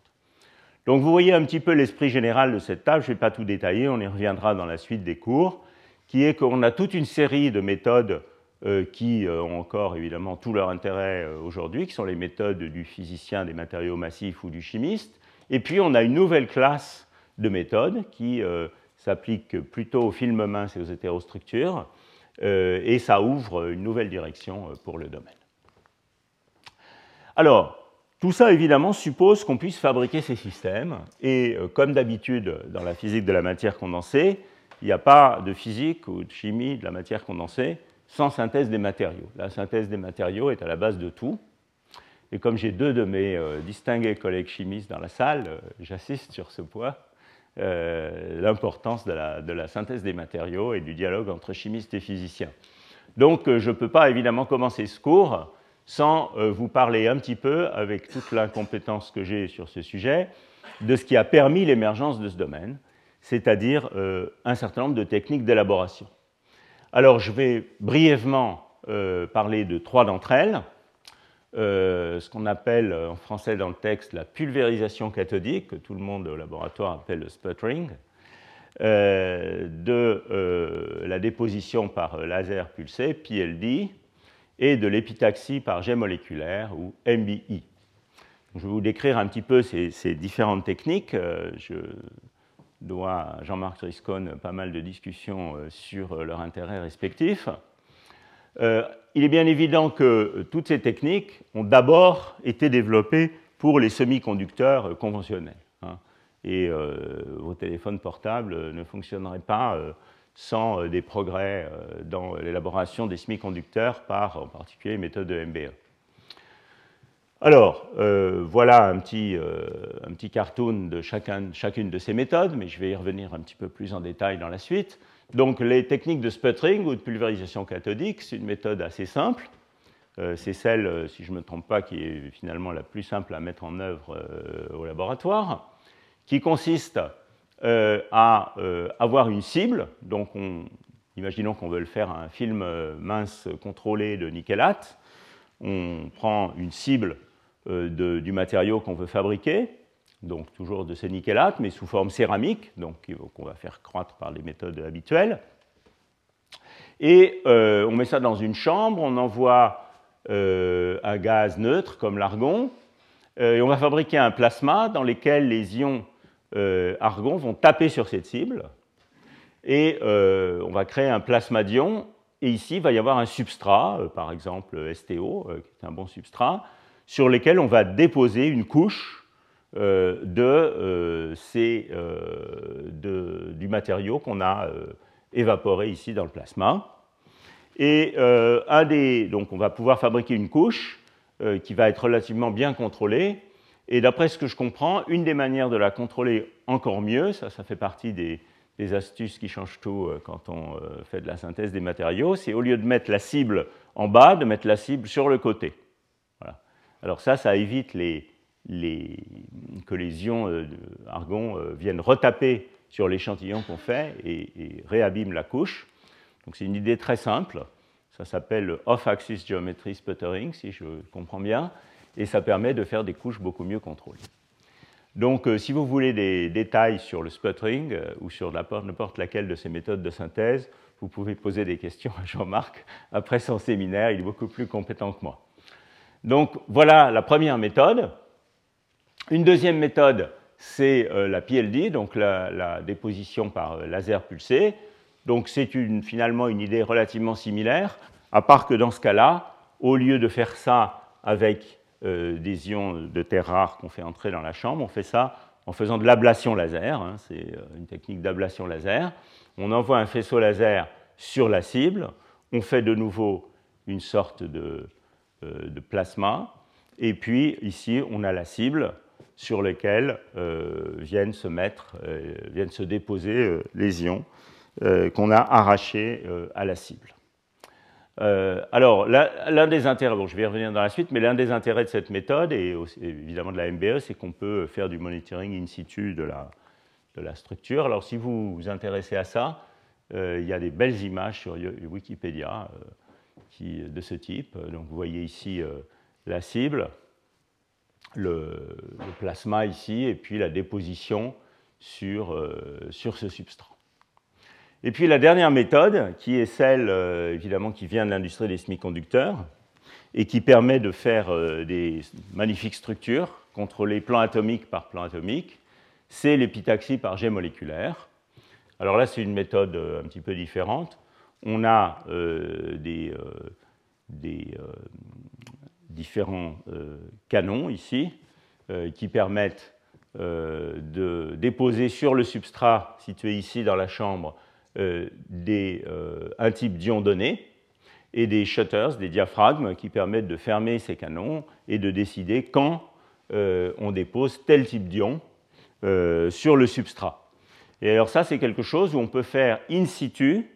Donc vous voyez un petit peu l'esprit général de cette table, je ne vais pas tout détailler, on y reviendra dans la suite des cours, qui est qu'on a toute une série de méthodes euh, qui euh, ont encore évidemment tout leur intérêt aujourd'hui, qui sont les méthodes du physicien des matériaux massifs ou du chimiste. Et puis on a une nouvelle classe de méthodes qui s'applique plutôt aux films minces et aux hétérostructures, et ça ouvre une nouvelle direction pour le domaine. Alors, tout ça, évidemment, suppose qu'on puisse fabriquer ces systèmes. Et comme d'habitude dans la physique de la matière condensée, il n'y a pas de physique ou de chimie de la matière condensée sans synthèse des matériaux. La synthèse des matériaux est à la base de tout. Et comme j'ai deux de mes euh, distingués collègues chimistes dans la salle, euh, j'assiste sur ce point, euh, l'importance de la, synthèse des matériaux et du dialogue entre chimistes et physiciens. Donc je ne peux pas évidemment commencer ce cours sans vous parler un petit peu, avec toute l'incompétence que j'ai sur ce sujet, de ce qui a permis l'émergence de ce domaine, c'est-à-dire un certain nombre de techniques d'élaboration. Alors, je vais brièvement parler de trois d'entre elles. Euh, ce qu'on appelle en français dans le texte la pulvérisation cathodique, que tout le monde au laboratoire appelle le sputtering, euh, de euh, la déposition par laser pulsé, PLD, et de l'épitaxie par jet moléculaire, ou MBI. je vais vous décrire un petit peu ces, différentes techniques. je dois à Jean-Marc Triscone pas mal de discussions sur leur intérêt respectif. Euh, il est bien évident que toutes ces techniques ont d'abord été développées pour les semi-conducteurs conventionnels. Hein. et euh, vos téléphones portables ne fonctionneraient pas euh, sans des progrès dans l'élaboration des semi-conducteurs par en particulier les méthodes de MBE. Alors, voilà un petit, un petit, cartoon de chacune de ces méthodes, mais je vais y revenir un petit peu plus en détail dans la suite. Donc les techniques de sputtering ou de pulvérisation cathodique, c'est une méthode assez simple. Euh, c'est celle, euh, si je ne me trompe pas, qui est finalement la plus simple à mettre en œuvre euh, au laboratoire, qui consiste à avoir une cible. Donc imaginons qu'on veut faire un film mince contrôlé de nickelate. On prend une cible du matériau qu'on veut fabriquer donc toujours de ces nickelates, mais sous forme céramique, donc qu'on va faire croître par les méthodes habituelles. Et euh, on met ça dans une chambre, on envoie euh, un gaz neutre comme l'argon, euh, et on va fabriquer un plasma dans lequel les ions argon vont taper sur cette cible, et on va créer un plasma d'ion, et ici il va y avoir un substrat, par exemple STO, qui est un bon substrat, sur lequel on va déposer une couche euh, euh, euh, de, du matériau qu'on a évaporé ici dans le plasma. Et un des, donc on va pouvoir fabriquer une couche qui va être relativement bien contrôlée. Et d'après ce que je comprends, une des manières de la contrôler encore mieux, ça, ça fait partie des, astuces qui changent tout quand on fait de la synthèse des matériaux, c'est au lieu de mettre la cible en bas, de mettre la cible sur le côté. Alors ça, ça évite les, que les ions euh, argon euh, viennent retaper sur l'échantillon qu'on fait et, réabîment la couche. Donc c'est une idée très simple. Ça s'appelle off-axis geometry sputtering, si je comprends bien, et ça permet de faire des couches beaucoup mieux contrôlées. Donc, euh, si vous voulez des détails sur le sputtering ou sur n'importe laquelle de ces méthodes de synthèse, vous pouvez poser des questions à Jean-Marc après son séminaire. Il est beaucoup plus compétent que moi. Donc, voilà la première méthode. Une deuxième méthode, c'est euh, la PLD, donc la, déposition par euh, laser pulsé. Donc c'est finalement une idée relativement similaire, à part que dans ce cas-là, au lieu de faire ça avec euh, des ions de terre rare qu'on fait entrer dans la chambre, on fait ça en faisant de l'ablation laser. Hein, c'est une technique d'ablation laser. On envoie un faisceau laser sur la cible, on fait de nouveau une sorte de, de plasma, et puis ici on a la cible sur lesquels euh, viennent se mettre, euh, viennent se déposer euh, les ions qu'on a arrachés à la cible. alors, l'un des intérêts, je vais y revenir dans la suite, mais l'un des intérêts de cette méthode, et évidemment de la MBE, c'est qu'on peut faire du monitoring in situ de la, de la structure. Alors, si vous vous intéressez à ça, il y a des belles images sur Wikipédia qui, de ce type. Donc, vous voyez ici la cible le, plasma ici et puis la déposition sur, euh, sur ce substrat. Et puis la dernière méthode, qui est celle euh, évidemment qui vient de l'industrie des semi-conducteurs et qui permet de faire euh, des magnifiques structures contrôlées plan atomique par plan atomique, c'est l'épitaxie par jet moléculaire. Alors là, c'est une méthode un petit peu différente. On a des, des différents euh, canons ici euh, qui permettent euh, de déposer sur le substrat situé ici dans la chambre des, un type d'ion donné et des shutters, des diaphragmes qui permettent de fermer ces canons et de décider quand on dépose tel type d'ion sur le substrat. Et alors ça, c'est quelque chose où on peut faire in situ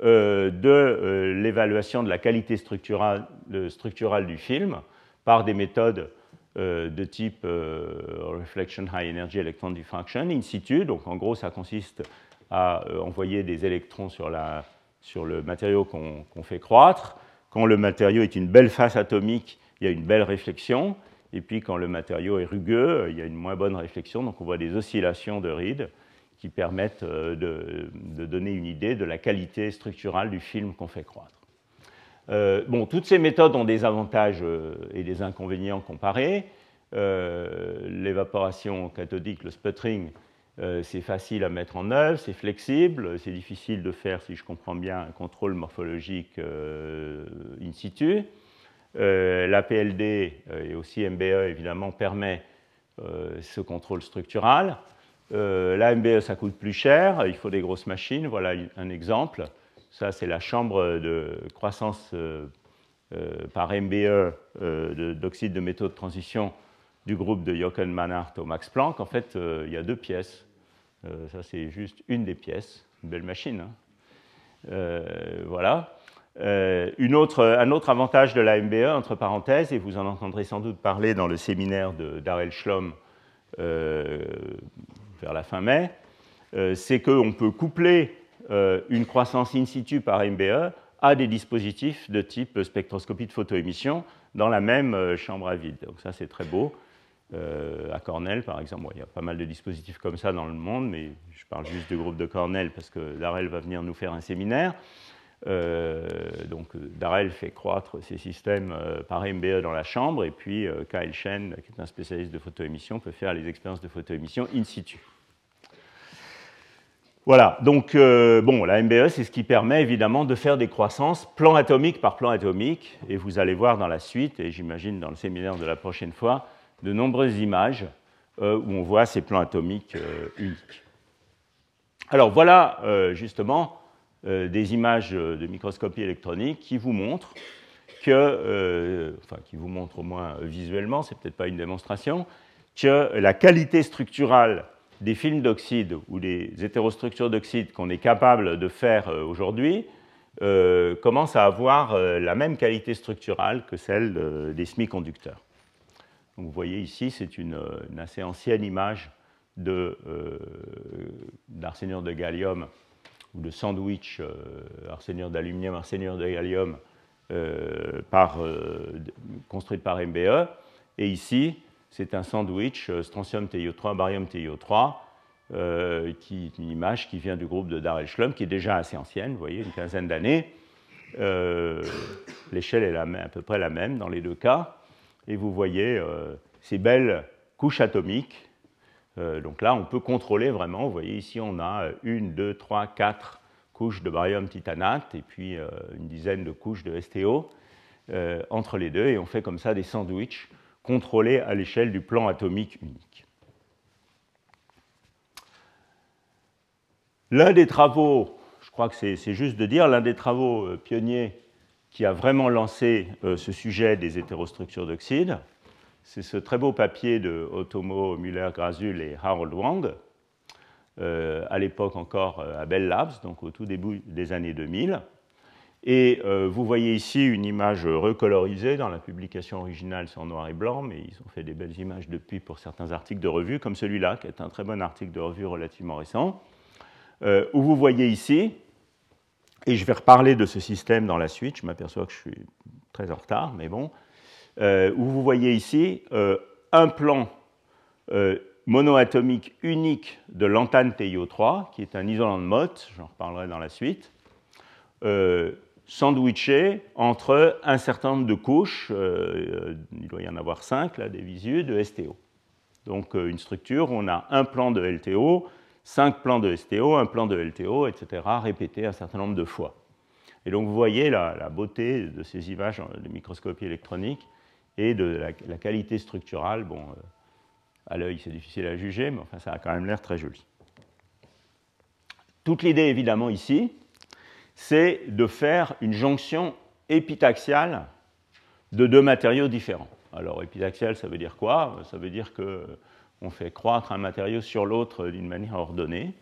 de l'évaluation de la qualité structurale, du film par des méthodes de type Reflection High Energy Electron Diffraction in situ. Donc en gros, ça consiste à envoyer des électrons sur le matériau qu'on fait croître. Quand le matériau est une belle face atomique, il y a une belle réflexion. Et puis quand le matériau est rugueux, il y a une moins bonne réflexion. Donc on voit des oscillations de rides qui permettent euh, de, donner une idée de la qualité structurale du film qu'on fait croître. Euh, bon, toutes ces méthodes ont des avantages euh, et des inconvénients comparés. L'évaporation cathodique, le sputtering, c'est facile à mettre en œuvre, c'est flexible, c'est difficile de faire, si je comprends bien, un contrôle morphologique in situ. la PLD et aussi MBE, évidemment, permet ce contrôle structural. Euh, MBE, ça coûte plus cher, il faut des grosses machines. Voilà un exemple. Ça, c'est la chambre de croissance euh, euh, par MBE d'oxyde de métaux de transition du groupe de Jochen Mannhardt au Max Planck. En fait, il y a deux pièces. ça, c'est juste une des pièces. Une belle machine. Hein. voilà. un autre avantage de la MBE, entre parenthèses, et vous en entendrez sans doute parler dans le séminaire de Darrell Schlom vers la fin mai, euh, c'est qu'on peut coupler euh, une croissance in situ par MBE à des dispositifs de type spectroscopie de photoémission dans la même euh, chambre à vide. Donc ça, c'est très beau. à Cornell, par exemple, il y a pas mal de dispositifs comme ça dans le monde, mais je parle juste du groupe de Cornell parce que Darrell va venir nous faire un séminaire. Donc Darrell fait croître ces systèmes par MBE dans la chambre, et puis Kyle Shen, qui est un spécialiste de photoémission, peut faire les expériences de photoémission in situ. Voilà, donc euh, bon, la MBE, c'est ce qui permet évidemment de faire des croissances plan atomique par plan atomique, et vous allez voir dans la suite, et j'imagine dans le séminaire de la prochaine fois, de nombreuses images euh, où on voit ces plans atomiques euh, uniques. Alors voilà justement des images de microscopie électronique qui vous montrent que, enfin qui vous montrent au moins visuellement, c'est peut-être pas une démonstration, que la qualité structurale des films d'oxyde ou des hétérostructures d'oxyde qu'on est capable de faire euh, aujourd'hui euh, commencent à avoir euh, la même qualité structurale que celle des semi-conducteurs. vous voyez ici, c'est une, assez ancienne image d'arsénure de, gallium ou de sandwich arsénure d'aluminium, arsénure de gallium par, construite par MBE. Et ici, c'est un sandwich euh, strontium TiO3, barium TiO3, euh, qui est une image qui vient du groupe de Darrell Schlum, qui est déjà assez ancienne, vous voyez, une quinzaine d'années. Euh, l'échelle est à peu près la même dans les deux cas. Et vous voyez ces belles couches atomiques. Donc là, on peut contrôler vraiment. Vous voyez, ici, on a une, deux, trois, quatre couches de barium titanate et puis une dizaine de couches de STO entre les deux. Et on fait comme ça des sandwichs contrôlée à l'échelle du plan atomique unique. L'un des travaux, je crois que c'est juste de dire, l'un des travaux euh, pionniers qui a vraiment lancé euh, ce sujet des hétérostructures d'oxyde, c'est ce très beau papier de Otomo, Müller, Grazul et Harold Wang, euh, à l'époque encore à Bell Labs, donc au tout début des années 2000, et euh, vous voyez ici une image recolorisée dans la publication originale, c'est noir et blanc, mais ils ont fait des belles images depuis pour certains articles de revue, comme celui-là, qui est un très bon article de revue relativement récent, euh, où vous voyez ici, et je vais reparler de ce système dans la suite, je m'aperçois que je suis très en retard, mais bon, euh, où vous voyez ici un plan monoatomique unique de l'antane TiO3, qui est un isolant de Mott, j'en reparlerai dans la suite, sandwiché entre un certain nombre de couches, euh, il doit y en avoir cinq, là, des visus, de STO. Donc euh, une structure où on a un plan de LTO, cinq plans de STO, un plan de LTO, etc., répété un certain nombre de fois. Et donc vous voyez la, beauté de ces images de microscopie électronique et de la, qualité structurale. Bon, euh, à l'œil, c'est difficile à juger, mais enfin, ça a quand même l'air très joli. Toute l'idée, évidemment, ici, c'est de faire une jonction épitaxiale de deux matériaux différents. Alors épitaxial, ça veut dire quoi? Ça veut dire qu'on fait croître un matériau sur l'autre d'une manière ordonnée.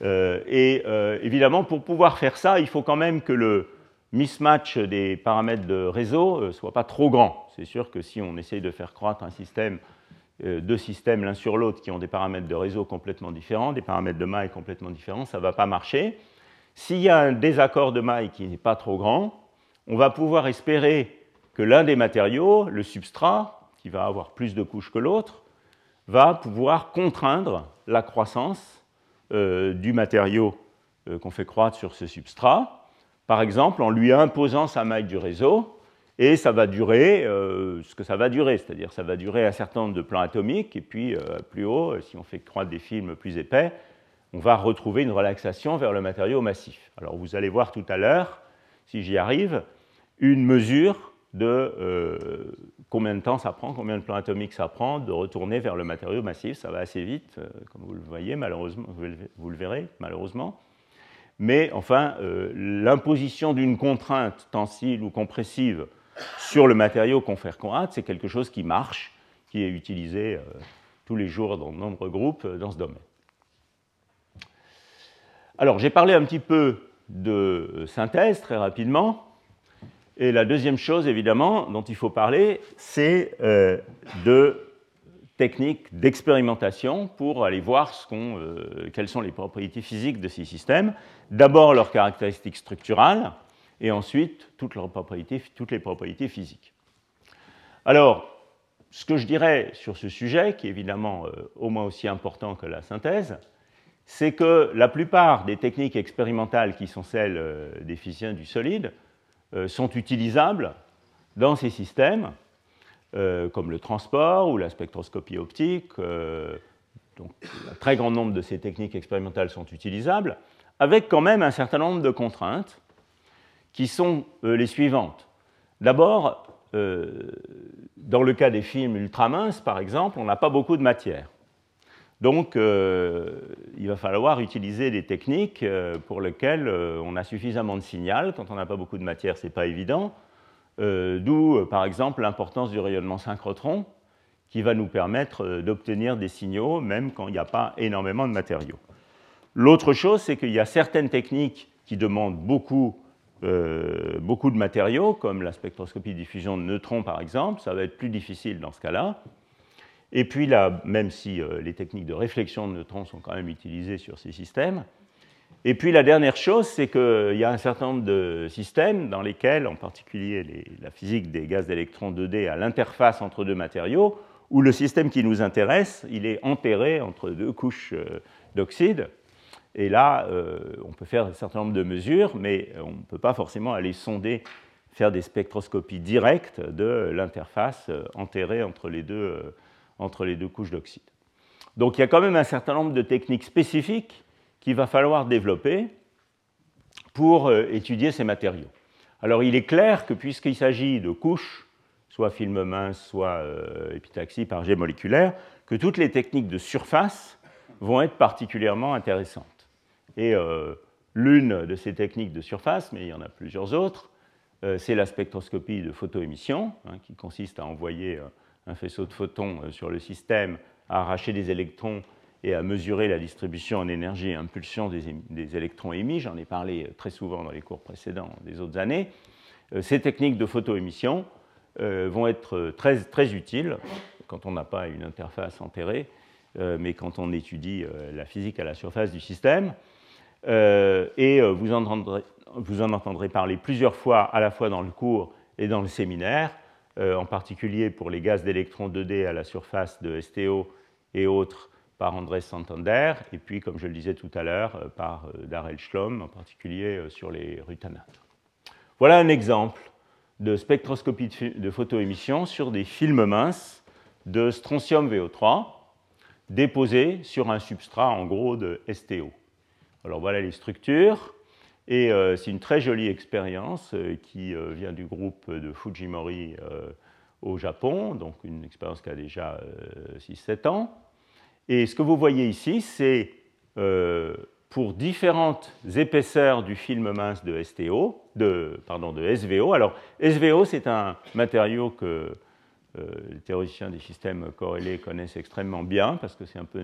et évidemment, pour pouvoir faire ça, il faut quand même que le mismatch des paramètres de réseau ne soit pas trop grand. C'est sûr que si on essaye de faire croître un système, deux systèmes l'un sur l'autre qui ont des paramètres de réseau complètement différents, des paramètres de maille complètement différents, ça ne va pas marcher. S'il y a un désaccord de maille qui n'est pas trop grand, on va pouvoir espérer que l'un des matériaux, le substrat, qui va avoir plus de couches que l'autre, va pouvoir contraindre la croissance euh, du matériau euh, qu'on fait croître sur ce substrat, par exemple en lui imposant sa maille du réseau, et ça va durer euh, ce que ça va durer, c'est-à-dire ça va durer un certain nombre de plans atomiques, et puis plus haut, si on fait croître des films plus épais, on va retrouver une relaxation vers le matériau massif. Alors vous allez voir tout à l'heure, si j'y arrive, une mesure de euh, combien de temps ça prend, combien de plans atomiques ça prend de retourner vers le matériau massif. Ça va assez vite, euh, comme vous le voyez, malheureusement, vous le verrez, malheureusement. Mais enfin, euh, l'imposition d'une contrainte tensile ou compressive sur le matériau qu'on c'est quelque chose qui marche, qui est utilisé tous les jours dans de nombreux groupes dans ce domaine. Alors, j'ai parlé un petit peu de synthèse très rapidement. Et la deuxième chose, évidemment, dont il faut parler, c'est euh, de techniques d'expérimentation pour aller voir ce euh, quelles sont les propriétés physiques de ces systèmes. D'abord leurs caractéristiques structurales et ensuite toutes, les propriétés physiques. Alors, ce que je dirais sur ce sujet, qui est évidemment euh, au moins aussi important que la synthèse, c'est que la plupart des techniques expérimentales qui sont celles des physiciens du solide euh, sont utilisables dans ces systèmes, euh, comme le transport ou la spectroscopie optique. Euh, donc, un très grand nombre de ces techniques expérimentales sont utilisables, avec quand même un certain nombre de contraintes qui sont les suivantes. D'abord, dans le cas des films ultraminces, par exemple, on n'a pas beaucoup de matière. Donc, euh, il va falloir utiliser des techniques euh, pour lesquelles euh, on a suffisamment de signal. Quand on n'a pas beaucoup de matière, ce n'est pas évident. D'où, par exemple, l'importance du rayonnement synchrotron, qui va nous permettre d'obtenir des signaux, même quand il n'y a pas énormément de matériaux. L'autre chose, c'est qu'il y a certaines techniques qui demandent beaucoup, beaucoup de matériaux, comme la spectroscopie de diffusion de neutrons, par exemple. Ça va être plus difficile dans ce cas-là. Et puis là, même si euh, les techniques de réflexion de neutrons sont quand même utilisées sur ces systèmes. Et puis la dernière chose, c'est qu'il y a un certain nombre de systèmes dans lesquels, en particulier la physique des gaz d'électrons 2D à l'interface entre deux matériaux, où le système qui nous intéresse, il est enterré entre deux couches euh, d'oxyde. Et là, euh, on peut faire un certain nombre de mesures, mais on ne peut pas forcément aller sonder, faire des spectroscopies directes de l'interface enterrée entre les deux entre les deux couches d'oxyde. Donc il y a quand même un certain nombre de techniques spécifiques qu'il va falloir développer pour euh, étudier ces matériaux. Alors il est clair que puisqu'il s'agit de couches, soit film mince, soit euh, épitaxie par jet moléculaire, que toutes les techniques de surface vont être particulièrement intéressantes. Et euh, l'une de ces techniques de surface, mais il y en a plusieurs autres, c'est la spectroscopie de photoémission, hein, qui consiste à envoyer un faisceau de photons euh, sur le système, à arracher des électrons et à mesurer la distribution en énergie et impulsion des, électrons émis. J'en ai parlé euh, très souvent dans les cours précédents des autres années. Euh, ces techniques de photoémission vont être très utiles quand on n'a pas une interface enterrée, mais quand on étudie la physique à la surface du système. Et vous, entendrez, vous en entendrez parler plusieurs fois, à la fois dans le cours et dans le séminaire. Euh, en particulier pour les gaz d'électrons 2D à la surface de STO et autres par Andrés Santander, et puis, comme je le disais tout à l'heure, euh, par euh, Darrell Schlom, en particulier sur les rutanates. Voilà un exemple de spectroscopie de photoémission sur des films minces de strontium VO3 déposés sur un substrat en gros de STO. Alors voilà les structures. Et euh, c'est une très jolie expérience euh, qui euh, vient du groupe de Fujimori au Japon, donc une expérience qui a déjà 6-7 ans. Et ce que vous voyez ici, c'est pour différentes épaisseurs du film mince de STO, de, pardon, de SVO. Alors, SVO, c'est un matériau que les théoriciens des systèmes corrélés connaissent extrêmement bien, parce que c'est un peu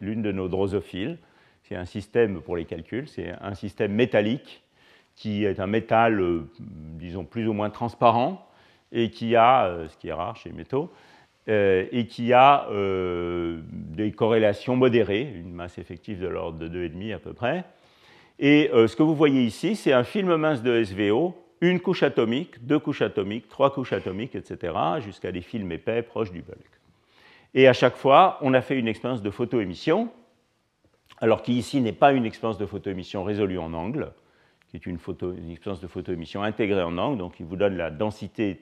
l'une de nos drosophiles. C'est un système pour les calculs, c'est un système métallique qui est un métal, disons, plus ou moins transparent, et qui a, ce qui est rare chez les métaux, et qui a des corrélations modérées, une masse effective de l'ordre de 2,5 à peu près. Et ce que vous voyez ici, c'est un film mince de SVO une couche atomique, deux couches atomiques, trois couches atomiques, etc., jusqu'à des films épais proches du bulk. Et à chaque fois, on a fait une expérience de photoémission, alors qui ici n'est pas une expérience de photoémission résolue en angle, qui est une, expérience de photoémission intégrée en angle, donc qui vous donne la densité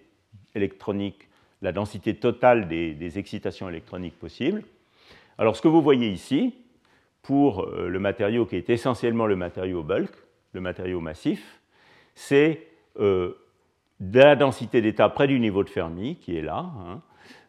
électronique, la densité totale des, excitations électroniques possibles. Alors ce que vous voyez ici, pour euh, le matériau qui est essentiellement le matériau bulk, le matériau massif, c'est euh, la densité d'état près du niveau de Fermi, qui est là, hein,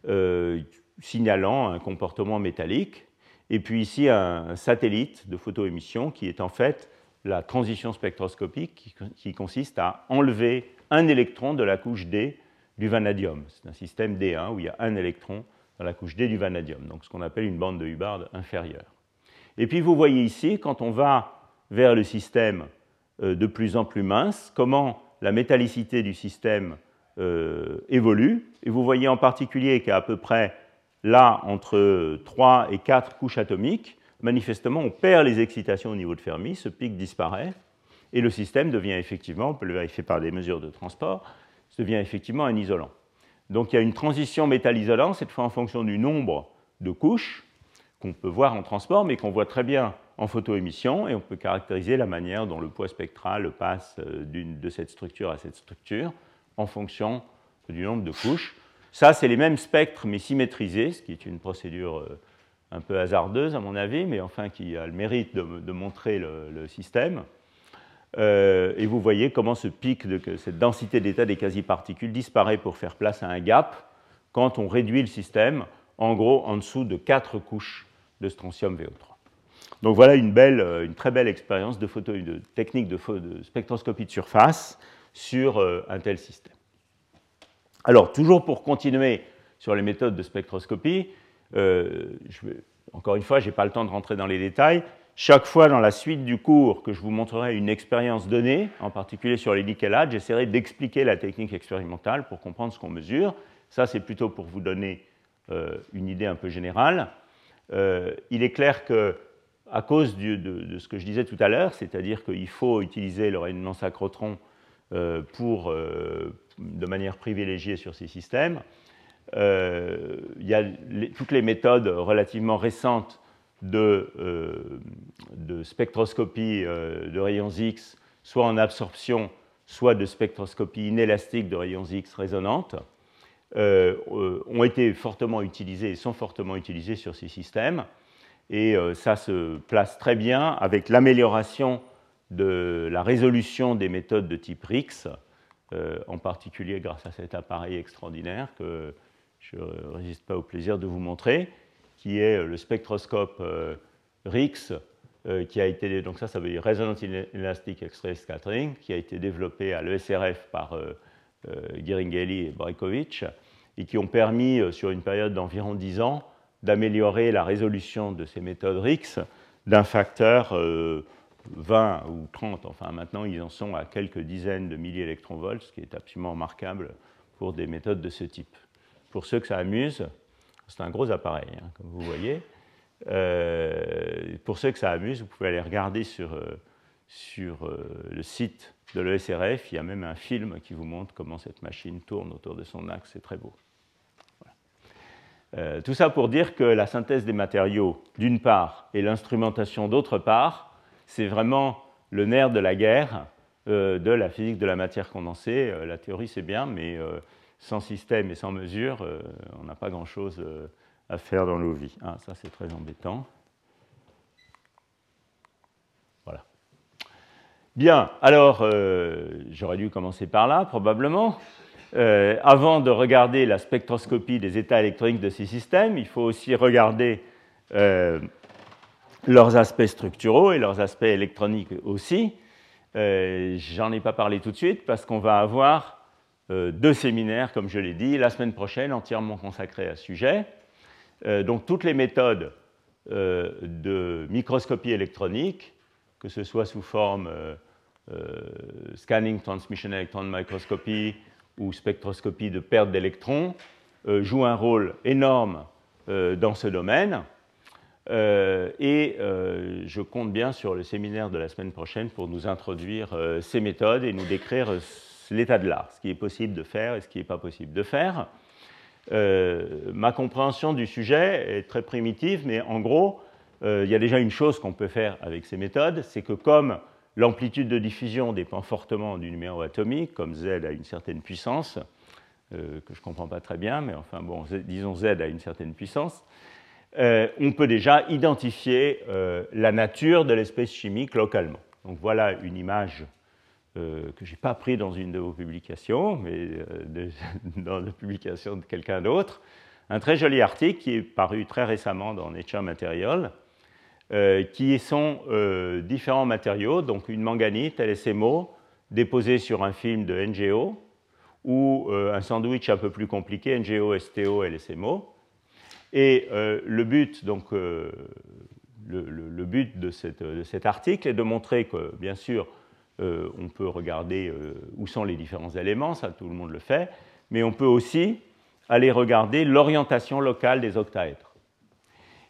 euh, signalant un comportement métallique, et puis ici un, satellite de photoémission qui est en fait la transition spectroscopique qui, consiste à enlever un électron de la couche D du vanadium. C'est un système D1 où il y a un électron dans la couche D du vanadium, donc ce qu'on appelle une bande de Hubbard inférieure. Et puis vous voyez ici, quand on va vers le système euh, de plus en plus mince, comment la métallicité du système euh, évolue. Et vous voyez en particulier qu'à peu près là, entre 3 et 4 couches atomiques, manifestement, on perd les excitations au niveau de Fermi, ce pic disparaît, et le système devient effectivement, on peut le vérifier par des mesures de transport, devient effectivement un isolant. Donc il y a une transition métal-isolant, cette fois en fonction du nombre de couches qu'on peut voir en transport, mais qu'on voit très bien en photoémission et on peut caractériser la manière dont le poids spectral passe euh, de cette structure à cette structure en fonction du nombre de couches. Ça, c'est les mêmes spectres mais symétrisés, ce qui est une procédure euh, un peu hasardeuse à mon avis, mais enfin qui a le mérite de, montrer le, système. Euh, et vous voyez comment ce pic de cette densité d'état des quasi-particules disparaît pour faire place à un gap quand on réduit le système, en gros en dessous de 4 couches de strontium VO3. Donc voilà une, belle, euh, une très belle expérience de, technique de, spectroscopie de surface sur un tel système. Alors, toujours pour continuer sur les méthodes de spectroscopie, euh, encore une fois, je n'ai pas le temps de rentrer dans les détails. Chaque fois dans la suite du cours que je vous montrerai une expérience donnée, en particulier sur les nickelades, j'essaierai d'expliquer la technique expérimentale pour comprendre ce qu'on mesure. Ça, c'est plutôt pour vous donner une idée un peu générale. il est clair que à cause de, ce que je disais tout à l'heure, c'est-à-dire qu'il faut utiliser le rayonnement synchrotron euh, pour, euh, de manière privilégiée sur ces systèmes. Euh, il y a toutes les méthodes relativement récentes de, spectroscopie de rayons X, soit en absorption, soit de spectroscopie inélastique de rayons X résonantes, ont été fortement utilisées et sont fortement utilisées sur ces systèmes. Et euh, ça se place très bien avec l'amélioration de la résolution des méthodes de type RIX, euh, en particulier grâce à cet appareil extraordinaire que je ne résiste pas au plaisir de vous montrer, qui est le spectroscope euh, RIX, qui a été, donc ça, ça veut dire Resonance Elastic Scattering, qui a été développé à l'ESRF par Giringeli et Brajkovic, et qui ont permis, sur une période d'environ 10 ans, d'améliorer la résolution de ces méthodes RIX d'un facteur 20 euh, ou 30. Enfin, maintenant, ils en sont à quelques dizaines de milliers d'électronvolts, ce qui est absolument remarquable pour des méthodes de ce type. Pour ceux que ça amuse, c'est un gros appareil, hein, comme vous voyez. Euh, pour ceux que ça amuse, vous pouvez aller regarder sur, euh, sur le site de l'ESRF. Il y a même un film qui vous montre comment cette machine tourne autour de son axe. C'est très beau. Euh, tout ça pour dire que la synthèse des matériaux, d'une part, et l'instrumentation, d'autre part, c'est vraiment le nerf de la guerre euh, de la physique de la matière condensée. Euh, la théorie, c'est bien, mais sans système et sans mesure, on n'a pas grand-chose à faire dans nos vies. Ah, ça, c'est très embêtant. Voilà. Bien, alors, j'aurais dû commencer par là, probablement. Euh, avant de regarder la spectroscopie des états électroniques de ces systèmes, il faut aussi regarder euh, leurs aspects structuraux et leurs aspects électroniques aussi. Euh, J'en ai pas parlé tout de suite parce qu'on va avoir euh, deux séminaires, comme je l'ai dit, la semaine prochaine entièrement consacrés à ce sujet. donc toutes les méthodes de microscopie électronique, que ce soit sous forme scanning transmission electron microscopy ou spectroscopie de perte d'électrons, joue un rôle énorme dans ce domaine. Et je compte bien sur le séminaire de la semaine prochaine pour nous introduire ces méthodes et nous décrire l'état de l'art, ce qui est possible de faire et ce qui n'est pas possible de faire. Euh, ma compréhension du sujet est très primitive, mais en gros, euh, il y a déjà une chose qu'on peut faire avec ces méthodes, c'est que comme l'amplitude de diffusion dépend fortement du numéro atomique, comme Z a une certaine puissance, euh, que je ne comprends pas très bien, mais enfin bon, disons Z a une certaine puissance, on peut déjà identifier la nature de l'espèce chimique localement. Donc voilà une image euh, que je n'ai pas pris dans une de vos publications, mais euh, *laughs* dans la publication de quelqu'un d'autre, un très joli article qui est paru très récemment dans Nature Material, euh, qui sont différents matériaux, donc une manganite, LSMO, déposée sur un film de NGO, ou un sandwich un peu plus compliqué, NGO, STO, LSMO. Et le but, donc, le, but de, cet article est de montrer que, bien sûr, euh, on peut regarder euh, où sont les différents éléments, ça tout le monde le fait, mais on peut aussi aller regarder l'orientation locale des octaèdres.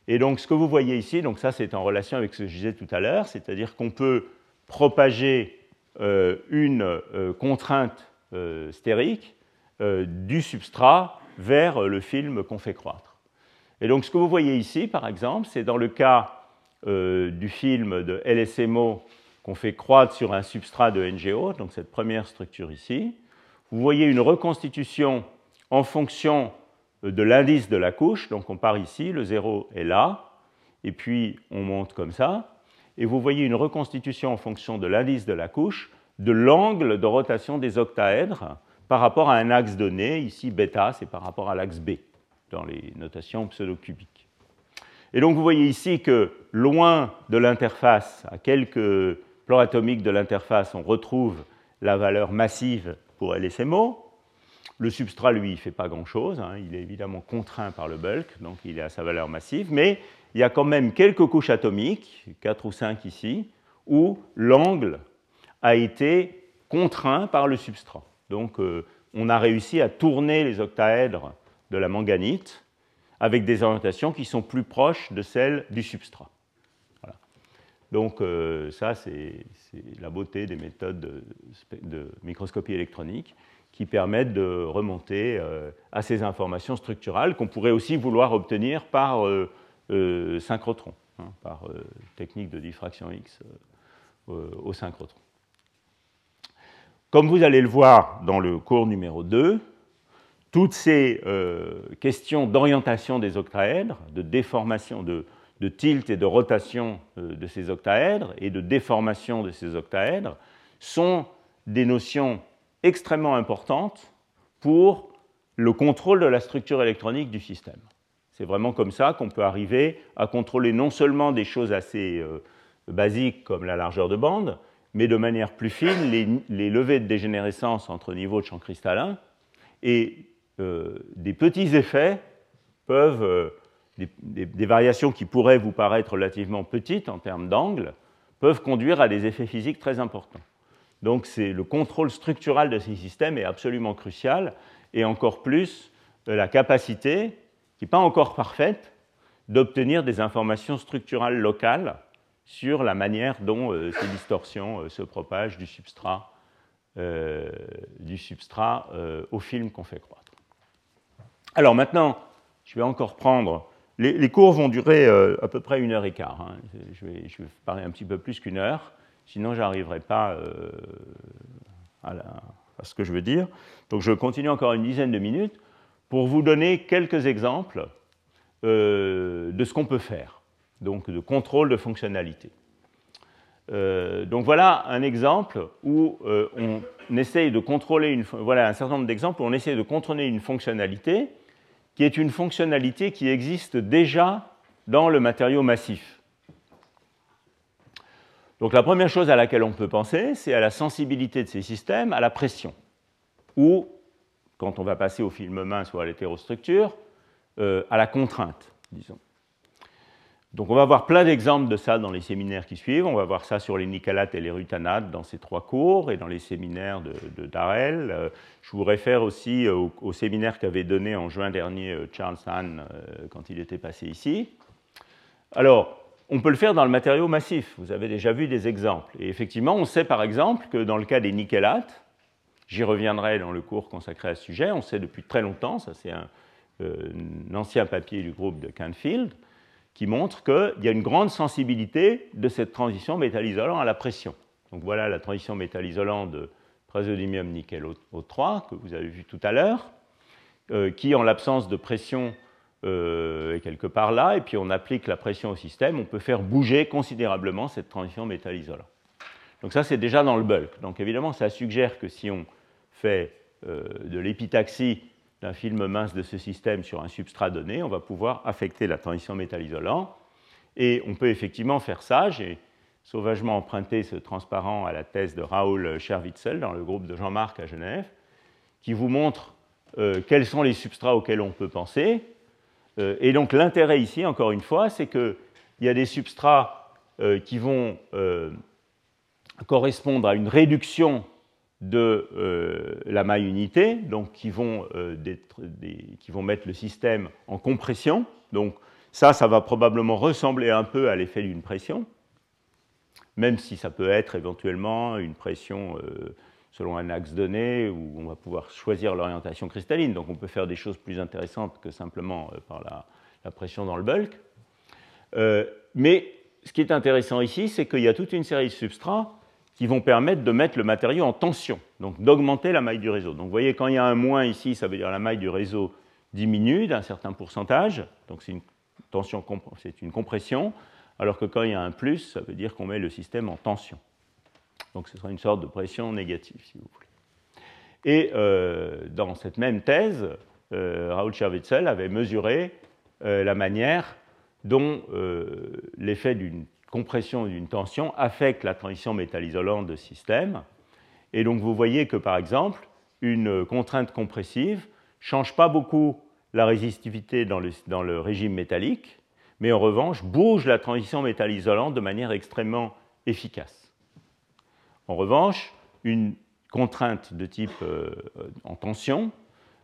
Et donc ce que vous voyez ici, donc ça c'est en relation avec ce que je disais tout à l'heure, c'est-à-dire qu'on peut propager euh, une contrainte stérique du substrat vers le film qu'on fait croître. Et donc ce que vous voyez ici, par exemple, c'est dans le cas du film de LSMO qu'on fait croître sur un substrat de NGO, donc cette première structure ici. Vous voyez une reconstitution en fonction de l'indice de la couche, donc on part ici, le 0 est là, et puis on monte comme ça, et vous voyez une reconstitution en fonction de l'indice de la couche de l'angle de rotation des octaèdres par rapport à un axe donné, ici bêta, c'est par rapport à l'axe B, dans les notations pseudo-cubiques. Et donc vous voyez ici que loin de l'interface, à quelques plan atomique de l'interface, on retrouve la valeur massive pour LSMO. Le substrat, lui, ne fait pas grand-chose. Hein. Il est évidemment contraint par le bulk, donc il est à sa valeur massive. Mais il y a quand même quelques couches atomiques, 4 ou 5 ici, où l'angle a été contraint par le substrat. Donc euh, on a réussi à tourner les octaèdres de la manganite avec des orientations qui sont plus proches de celles du substrat. Donc euh, ça, c'est la beauté des méthodes de, microscopie électronique qui permettent de remonter euh, à ces informations structurales qu'on pourrait aussi vouloir obtenir par euh, synchrotron, hein, par technique de diffraction X au synchrotron. Comme vous allez le voir dans le cours numéro 2, toutes ces questions d'orientation des octaèdres, de déformation, de, tilt et de rotation euh, de ces octaèdres et de déformation de ces octaèdres sont des notions extrêmement importantes pour le contrôle de la structure électronique du système. C'est vraiment comme ça qu'on peut arriver à contrôler non seulement des choses assez euh, basiques comme la largeur de bande, mais de manière plus fine les, levées de dégénérescence entre niveaux de champ cristallin et euh, des petits effets peuvent des, variations qui pourraient vous paraître relativement petites en termes d'angle peuvent conduire à des effets physiques très importants. Donc le contrôle structural de ces systèmes est absolument crucial, et encore plus euh, la capacité, qui n'est pas encore parfaite, d'obtenir des informations structurales locales sur la manière dont euh, ces distorsions euh, se propagent du substrat, du substrat au film qu'on fait croître. Alors maintenant, je vais encore prendre les, cours vont durer euh, à peu près une heure et quart. Hein. Je, vais, parler un petit peu plus qu'une heure, sinon je n'arriverai pas euh, à, ce que je veux dire. Donc je continue encore une dizaine de minutes pour vous donner quelques exemples euh, de ce qu'on peut faire, donc de contrôle de fonctionnalité. donc voilà un exemple où on essaye de contrôler une, voilà un certain nombre d'exemples où on essaye de contrôler une fonctionnalité qui est une fonctionnalité qui existe déjà dans le matériau massif. Donc la première chose à laquelle on peut penser, c'est à la sensibilité de ces systèmes à la pression, ou, quand on va passer au film mince ou à l'hétérostructure, euh, à la contrainte, disons. Donc on va voir plein d'exemples de ça dans les séminaires qui suivent. On va voir ça sur les nicalates et les rutanates dans ces trois cours et dans les séminaires de, Darrell. Euh, je vous réfère aussi au, séminaire qu'avait donné en juin dernier euh, Charles Hahn euh, quand il était passé ici. Alors, on peut le faire dans le matériau massif. Vous avez déjà vu des exemples. Et effectivement, on sait par exemple que dans le cas des nickélates, j'y reviendrai dans le cours consacré à ce sujet, on sait depuis très longtemps, ça c'est un ancien papier du groupe de Canfield, qui montre qu'il y a une grande sensibilité de cette transition métal-isolant à la pression. Donc voilà la transition métal-isolant de praseodymium nickel O3 que vous avez vu tout à l'heure, euh, qui en l'absence de pression euh, est quelque part là, et puis on applique la pression au système, on peut faire bouger considérablement cette transition métal-isolant. Donc ça c'est déjà dans le bulk. Donc évidemment ça suggère que si on fait euh, de l'épitaxie d'un film mince de ce système sur un substrat donné, on va pouvoir affecter la transition métal-isolant. Et on peut effectivement faire ça. J'ai sauvagement emprunté ce transparent à la thèse de Raoul Scherwitzel dans le groupe de Jean-Marc à Genève, qui vous montre euh, quels sont les substrats auxquels on peut penser. Euh, et donc l'intérêt ici, encore une fois, c'est qu'il y a des substrats euh, qui vont correspondre à une réduction de euh, la maille unité, donc qui vont, euh, qui vont, mettre le système en compression. Donc ça, ça va probablement ressembler un peu à l'effet d'une pression, même si ça peut être éventuellement une pression euh, selon un axe donné, où on va pouvoir choisir l'orientation cristalline. Donc on peut faire des choses plus intéressantes que simplement par la, la, pression dans le bulk. mais ce qui est intéressant ici, c'est qu'il y a toute une série de substrats qui vont permettre de mettre le matériau en tension, donc d'augmenter la maille du réseau. Donc vous voyez, quand il y a un moins ici, ça veut dire la maille du réseau diminue d'un certain pourcentage, donc c'est une tension, c'est une compression, alors que quand il y a un plus, ça veut dire qu'on met le système en tension. Donc ce sera une sorte de pression négative, si vous voulez. Et euh, dans cette même thèse, euh, Raoul Scherwitzel avait mesuré euh, la manière dont l'effet d'une compression d'une tension affecte la transition métal-isolant de système. Et donc vous voyez que par exemple, une contrainte compressive ne change pas beaucoup la résistivité dans le, régime métallique, mais en revanche bouge la transition métal-isolant de manière extrêmement efficace. En revanche, une contrainte de type euh, en tension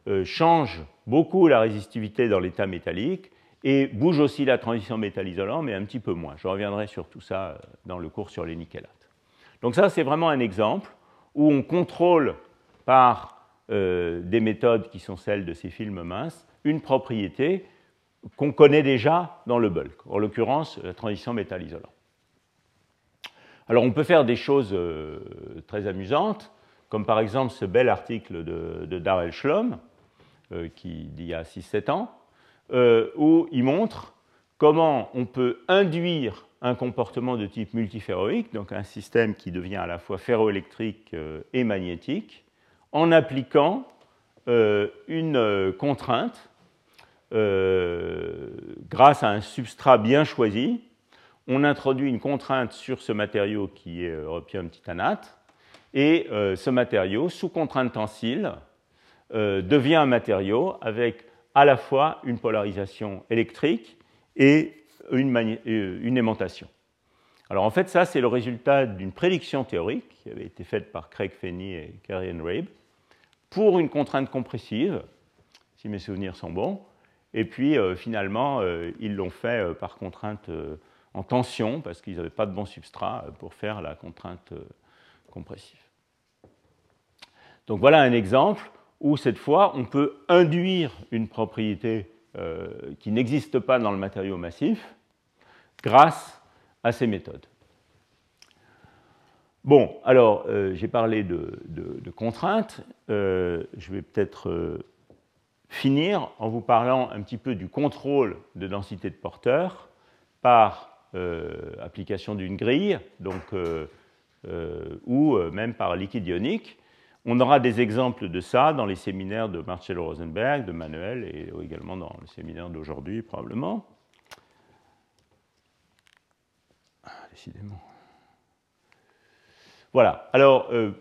euh, change beaucoup la résistivité dans l'état métallique et bouge aussi la transition métal-isolant, mais un petit peu moins. Je reviendrai sur tout ça euh, dans le cours sur les nickelates. Donc ça, c'est vraiment un exemple où on contrôle par euh, des méthodes qui sont celles de ces films minces une propriété qu'on connaît déjà dans le bulk, en l'occurrence la transition métal-isolant. Alors on peut faire des choses euh, très amusantes, comme par exemple ce bel article de, Darrell Schlom, qui d'il y a 6-7 ans, euh, où il montre comment on peut induire un comportement de type multiferroïque, donc un système qui devient à la fois ferroélectrique euh, et magnétique, en appliquant euh, une contrainte grâce à un substrat bien choisi. On introduit une contrainte sur ce matériau qui est europium titanate, et ce matériau, sous contrainte tensile, devient un matériau avec à la fois une polarisation électrique et une, euh, une aimantation. Alors en fait, ça, c'est le résultat d'une prédiction théorique qui avait été faite par Craig Fenney et Karian Rabe pour une contrainte compressive, si mes souvenirs sont bons. Et puis euh, finalement, euh, ils l'ont fait par contrainte en tension parce qu'ils n'avaient pas de bon substrat pour faire la contrainte compressive. Donc voilà un exemple où cette fois on peut induire une propriété euh, qui n'existe pas dans le matériau massif grâce à ces méthodes. Bon, alors euh, j'ai parlé de, contraintes, euh, je vais peut-être finir en vous parlant un petit peu du contrôle de densité de porteurs par application d'une grille, donc, ou même par liquide ionique. On aura des exemples de ça dans les séminaires de Marcello Rosenberg, de Manuel et également dans le séminaire d'aujourd'hui probablement. Ah, décidément. Voilà. Alors, euh,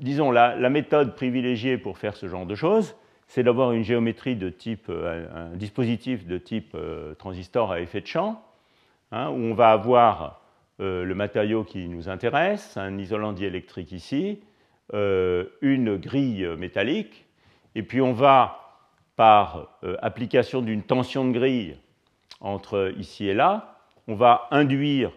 disons, la, méthode privilégiée pour faire ce genre de choses, c'est d'avoir une géométrie de type, un, dispositif de type transistor à effet de champ, hein, où on va avoir le matériau qui nous intéresse, un isolant diélectrique ici, une grille métallique, et puis on va, par application d'une tension de grille entre ici et là, on va induire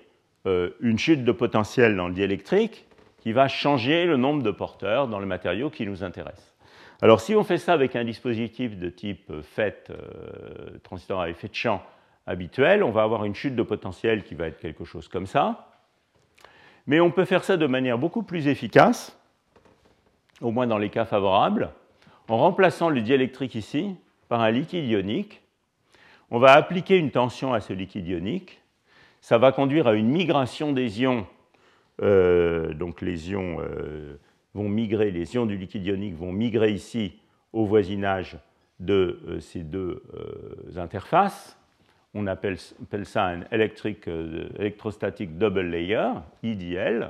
euh, une chute de potentiel dans le diélectrique qui va changer le nombre de porteurs dans le matériau qui nous intéresse. Alors si on fait ça avec un dispositif de type FET, euh, transistor à effet de champ habituel, on va avoir une chute de potentiel qui va être quelque chose comme ça. Mais on peut faire ça de manière beaucoup plus efficace, au moins dans les cas favorables, en remplaçant le diélectrique ici par un liquide ionique. On va appliquer une tension à ce liquide ionique ça va conduire à une migration des ions. Euh, donc les ions euh, vont migrer, les ions du liquide ionique vont migrer ici au voisinage de euh, ces deux interfaces. On appelle, ça un electrostatic double layer, IDL.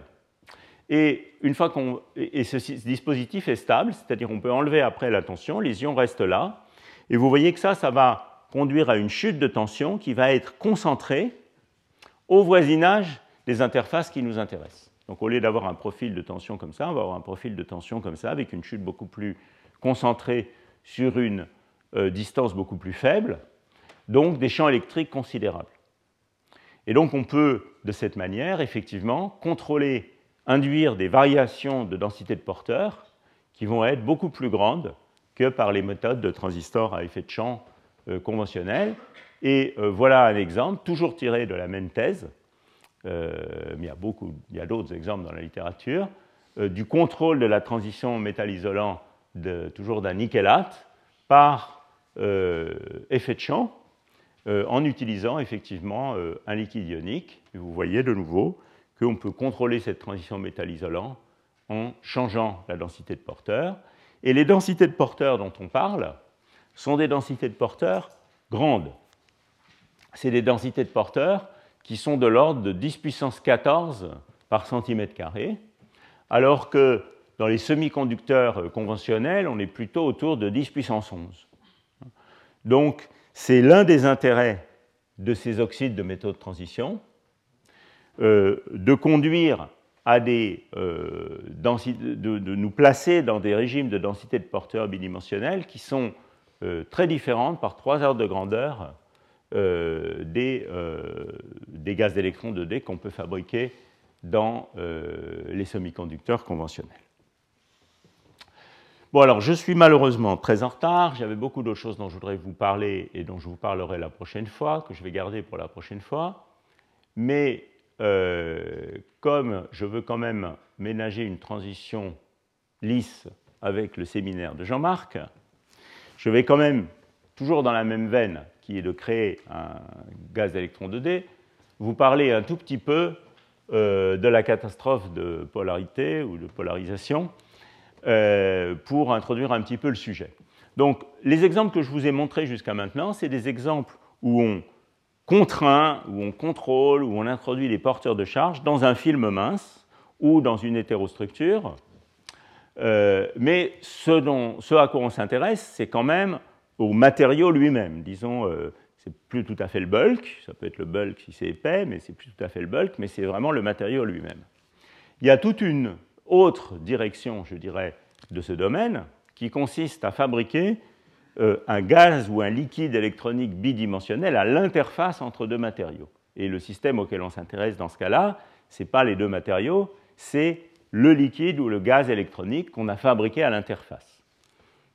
Et une fois et ce dispositif est stable, c'est-à-dire on peut enlever après la tension, les ions restent là. Et vous voyez que ça, ça va conduire à une chute de tension qui va être concentrée au voisinage des interfaces qui nous intéressent. Donc au lieu d'avoir un profil de tension comme ça, on va avoir un profil de tension comme ça, avec une chute beaucoup plus concentrée sur une euh, distance beaucoup plus faible, donc des champs électriques considérables. Et donc on peut, de cette manière, effectivement, contrôler, induire des variations de densité de porteurs qui vont être beaucoup plus grandes que par les méthodes de transistors à effet de champ euh, conventionnels, et euh, voilà un exemple, toujours tiré de la même thèse, euh, mais il y a, beaucoup, il y a d'autres exemples dans la littérature, euh, du contrôle de la transition métal isolant toujours d'un nickelate par effet de champ en utilisant effectivement un liquide ionique. Vous voyez de nouveau qu'on peut contrôler cette transition métal isolant en changeant la densité de porteurs. Et les densités de porteurs dont on parle sont des densités de porteurs grandes c'est des densités de porteurs qui sont de l'ordre de 10 puissance 14 par centimètre carré, alors que dans les semi-conducteurs conventionnels, on est plutôt autour de 10 puissance 11. Donc, c'est l'un des intérêts de ces oxydes de métaux de transition, euh, de conduire à des euh, de, nous placer dans des régimes de densité de porteurs bidimensionnels qui sont euh, très différentes par trois ordres de grandeur euh, des, euh, des, gaz d'électrons 2D qu'on peut fabriquer dans euh, les semi-conducteurs conventionnels. Bon, alors je suis malheureusement très en retard. J'avais beaucoup d'autres choses dont je voudrais vous parler et dont je vous parlerai la prochaine fois, que je vais garder pour la prochaine fois. Mais comme je veux quand même ménager une transition lisse avec le séminaire de Jean-Marc, je vais quand même, toujours dans la même veine, qui est de créer un gaz d'électrons 2D, vous parlez un tout petit peu euh, de la catastrophe de polarité ou de polarisation euh, pour introduire un petit peu le sujet. Donc, les exemples que je vous ai montrés jusqu'à maintenant, c'est des exemples où on contraint, où on contrôle, où on introduit les porteurs de charge dans un film mince ou dans une hétérostructure. Euh, mais ce, dont, à quoi on s'intéresse, c'est quand même au matériau lui-même. Disons, euh, c'est plus tout à fait le bulk, ça peut être le bulk si c'est épais, mais c'est plus tout à fait le bulk, mais c'est vraiment le matériau lui-même. Il y a toute une autre direction, je dirais, de ce domaine qui consiste à fabriquer euh, un gaz ou un liquide électronique bidimensionnel à l'interface entre deux matériaux. Et le système auquel on s'intéresse dans ce cas-là, ce n'est pas les deux matériaux, c'est le liquide ou le gaz électronique qu'on a fabriqué à l'interface.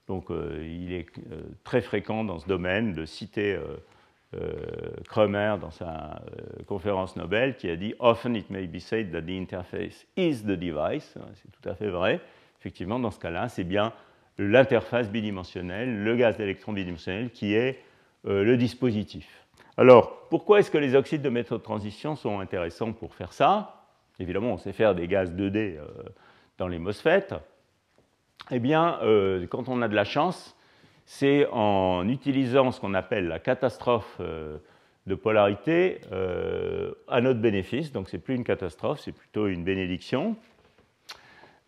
Donc euh, il est euh, très fréquent dans ce domaine de citer Krömer dans sa conférence Nobel qui a dit Often it may be said that the interface is the device. C'est tout à fait vrai. Effectivement, dans ce cas-là, c'est bien l'interface bidimensionnelle, le gaz d'électrons bidimensionnel qui est le dispositif. Alors, pourquoi est-ce que les oxydes de métaux de transition sont intéressants pour faire ça? Évidemment, on sait faire des gaz 2D dans les MOSFET. Eh bien, euh, quand on a de la chance, c'est en utilisant ce qu'on appelle la catastrophe euh, de polarité euh, à notre bénéfice. Donc, ce n'est plus une catastrophe, c'est plutôt une bénédiction.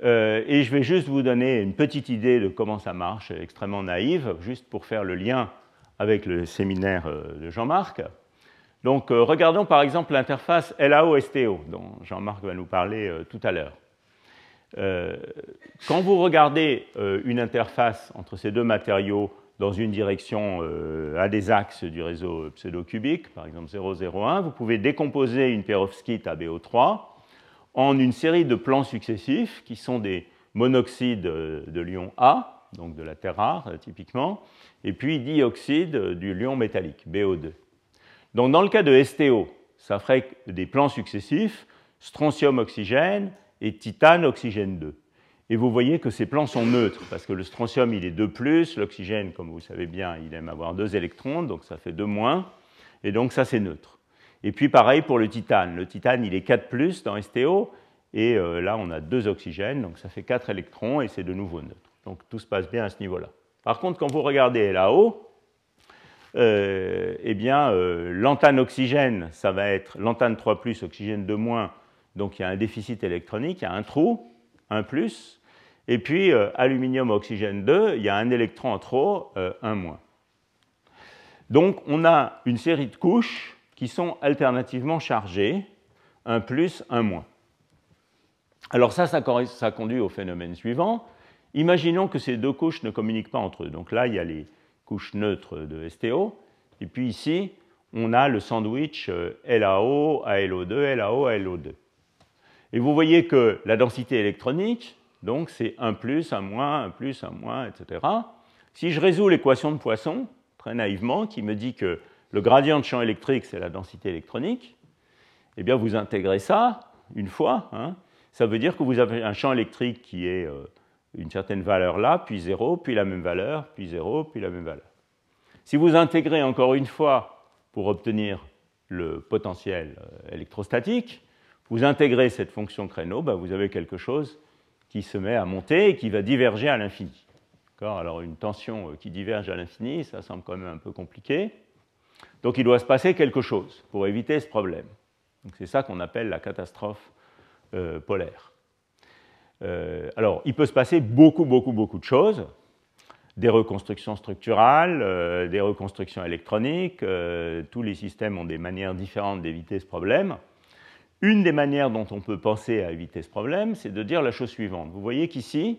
Et je vais juste vous donner une petite idée de comment ça marche, extrêmement naïve, juste pour faire le lien avec le séminaire de Jean-Marc. Donc regardons par exemple l'interface LAO-STO, dont Jean-Marc va nous parler tout à l'heure. quand vous regardez une interface entre ces deux matériaux dans une direction euh, à des axes du réseau pseudo-cubique, par exemple 0,01, vous pouvez décomposer une perovskite à BO3 en une série de plans successifs qui sont des monoxydes de l'ion A, donc de la terre rare typiquement, et puis dioxyde du lion métallique, BO2. Donc dans le cas de STO, ça ferait des plans successifs, strontium-oxygène et titane-oxygène 2. Et vous voyez que ces plans sont neutres, parce que le strontium, il est 2+, l'oxygène, comme vous savez bien, il aime avoir 2 électrons, donc ça fait 2-, et donc ça, c'est neutre. Et puis pareil pour le titane. Le titane, il est 4+, dans STO, et euh, là, on a 2 oxygènes, donc ça fait 4 électrons, et c'est de nouveau neutre. Donc tout se passe bien à ce niveau-là. Par contre, quand vous regardez là-haut, euh, eh bien, euh, l'antane oxygène, ça va être l'antane 3+, oxygène 2-, donc il y a un déficit électronique, il y a un trou, 1+, et puis, aluminium oxygène 2, il y a un électron en trop, euh, un moins. Donc, on a une série de couches qui sont alternativement chargées, un plus, un moins. Alors ça, ça, ça conduit au phénomène suivant. Imaginons que ces deux couches ne communiquent pas entre eux. Donc là, il y a les couches neutres de STO. Et puis ici, on a le sandwich euh, LAO, ALO2, LAO, ALO2. Et vous voyez que la densité électronique, donc c'est 1 plus, 1 moins, 1 plus, 1 moins, etc. Si je résous l'équation de Poisson, très naïvement, qui me dit que le gradient de champ électrique, c'est la densité électronique, eh bien vous intégrez ça une fois. Hein. ça veut dire que vous avez un champ électrique qui est euh, une certaine valeur là, puis 0, puis la même valeur, puis 0, puis la même valeur. Si vous intégrez encore une fois pour obtenir le potentiel euh, électrostatique, vous intégrez cette fonction créneau, ben vous avez quelque chose qui se met à monter et qui va diverger à l'infini. Alors une tension euh, qui diverge à l'infini, ça semble quand même un peu compliqué. Donc il doit se passer quelque chose pour éviter ce problème. C'est ça qu'on appelle la catastrophe euh, polaire. Euh, alors il peut se passer beaucoup, beaucoup, beaucoup de choses. Des reconstructions structurales, des reconstructions électroniques, tous les systèmes ont des manières différentes d'éviter ce problème. Une des manières dont on peut penser à éviter ce problème, c'est de dire la chose suivante. Vous voyez qu'ici,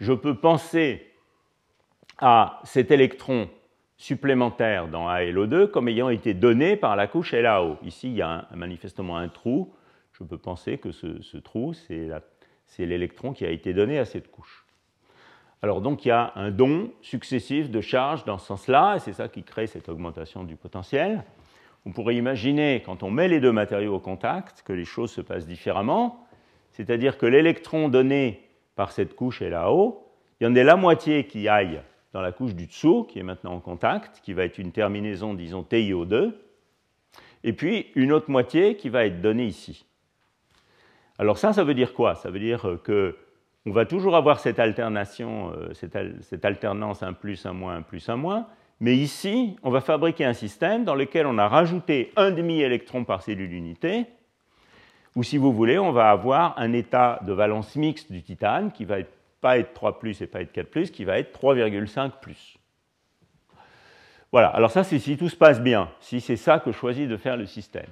je peux penser à cet électron supplémentaire dans ALO2 comme ayant été donné par la couche LAO. Ici, il y a manifestement un trou. Je peux penser que ce, trou, c'est l'électron qui a été donné à cette couche. Alors donc, il y a un don successif de charge dans ce sens-là, et c'est ça qui crée cette augmentation du potentiel. On pourrait imaginer, quand on met les deux matériaux au contact, que les choses se passent différemment, c'est-à-dire que l'électron donné par cette couche là-haut, il y en a la moitié qui aille dans la couche du dessous, qui est maintenant en contact, qui va être une terminaison, disons, TiO2, et puis une autre moitié qui va être donnée ici. Alors ça, ça veut dire quoi? Ça veut dire que on va toujours avoir cette alternation, euh, cette, alternance 1 plus, 1 moins, 1 plus, 1 moins, mais ici, on va fabriquer un système dans lequel on a rajouté un demi-électron par cellule unité, ou si vous voulez, on va avoir un état de valence mixte du titane qui va pas être 3 et pas être 4 qui va être 3,5 Voilà, alors ça c'est si tout se passe bien, si c'est ça que choisit de faire le système.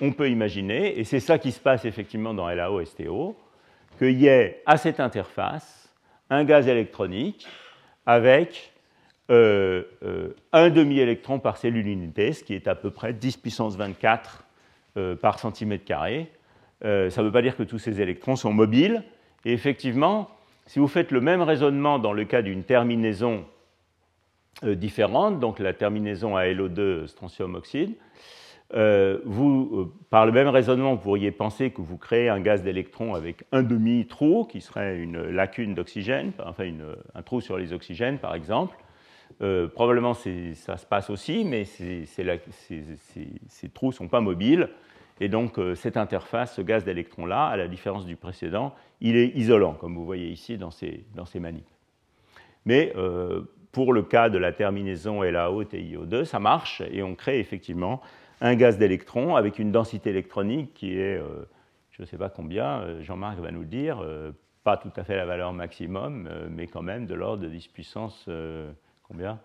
On peut imaginer, et c'est ça qui se passe effectivement dans LAO-STO, qu'il y ait à cette interface un gaz électronique avec euh, euh, un demi-électron par cellule unité, ce qui est à peu près 10 puissance 24 euh, par centimètre carré. ça ne veut pas dire que tous ces électrons sont mobiles. Et effectivement, si vous faites le même raisonnement dans le cas d'une terminaison différente, donc la terminaison à LO2 strontium oxyde, vous, par le même raisonnement, vous pourriez penser que vous créez un gaz d'électrons avec un demi-trou, qui serait une lacune d'oxygène, enfin un trou sur les oxygènes par exemple, euh, probablement ça se passe aussi, mais ces, trous ne sont pas mobiles. Et donc euh, cette interface, ce gaz d'électrons-là, à la différence du précédent, il est isolant, comme vous voyez ici dans ces, dans ces manips. Mais euh, pour le cas de la terminaison LAO-TiO2, ça marche et on crée effectivement un gaz d'électrons avec une densité électronique qui est, je ne sais pas combien, Jean-Marc va nous le dire, pas tout à fait la valeur maximum, mais quand même de l'ordre de 10 puissance combien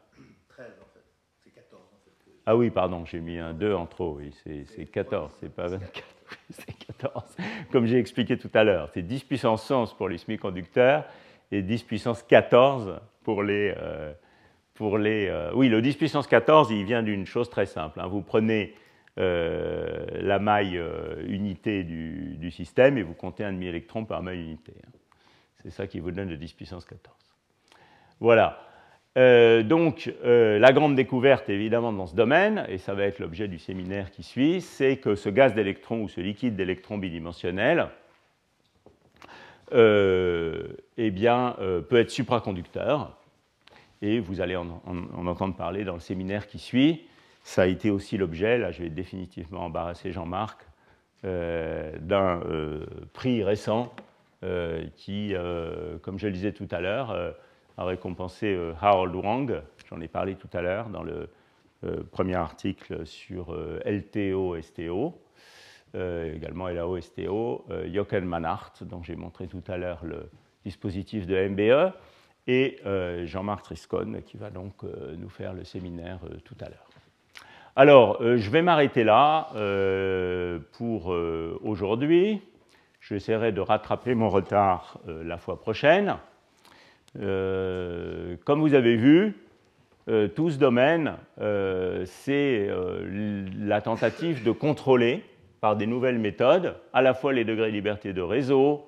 13 en fait, c'est 14 en fait. Ah oui, pardon, j'ai mis un 2 en trop, c'est 14, c'est pas 24, *laughs* c'est 14. Comme j'ai expliqué tout à l'heure, c'est 10 puissance 11 pour les semi-conducteurs et 10 puissance 14 pour les... pour les oui, le 10 puissance 14, il vient d'une chose très simple. Hein. Vous prenez euh, la maille euh, unité du, système et vous comptez un demi-électron par maille unité. Hein. C'est ça qui vous donne le 10 puissance 14. Voilà. Euh, donc, la grande découverte, évidemment, dans ce domaine, et ça va être l'objet du séminaire qui suit, c'est que ce gaz d'électrons ou ce liquide d'électrons bidimensionnel eh bien, peut être supraconducteur. Et vous allez en, entendre parler dans le séminaire qui suit. Ça a été aussi l'objet, là je vais définitivement embarrasser Jean-Marc, euh, d'un euh, prix récent euh, qui, comme je le disais tout à l'heure, a récompensé Harold Wang, j'en ai parlé tout à l'heure dans le premier article sur LTO-STO, également LAO-STO, Jochen Manhart, dont j'ai montré tout à l'heure le dispositif de MBE, et Jean-Marc Triscon, qui va donc nous faire le séminaire tout à l'heure. Alors, euh, je vais m'arrêter là euh, pour euh, aujourd'hui. J'essaierai de rattraper mon retard la fois prochaine. Comme vous avez vu, tout ce domaine, c'est la tentative de contrôler par des nouvelles méthodes à la fois les degrés de liberté de réseau,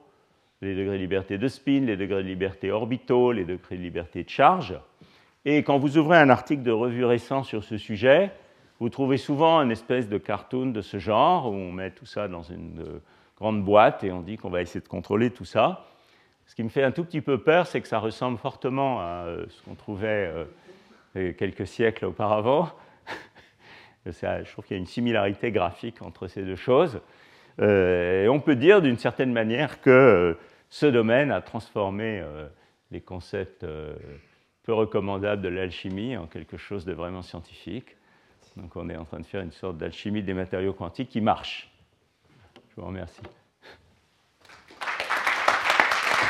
les degrés de liberté de spin, les degrés de liberté orbitaux, les degrés de liberté de charge. Et quand vous ouvrez un article de revue récent sur ce sujet, vous trouvez souvent une espèce de cartoon de ce genre où on met tout ça dans une euh, grande boîte et on dit qu'on va essayer de contrôler tout ça. Ce qui me fait un tout petit peu peur, c'est que ça ressemble fortement à euh, ce qu'on trouvait euh, quelques siècles auparavant. *laughs* Je trouve qu'il y a une similarité graphique entre ces deux choses. Et on peut dire d'une certaine manière que ce domaine a transformé les concepts peu recommandables de l'alchimie en quelque chose de vraiment scientifique. Donc on est en train de faire une sorte d'alchimie des matériaux quantiques qui marche. Je vous remercie.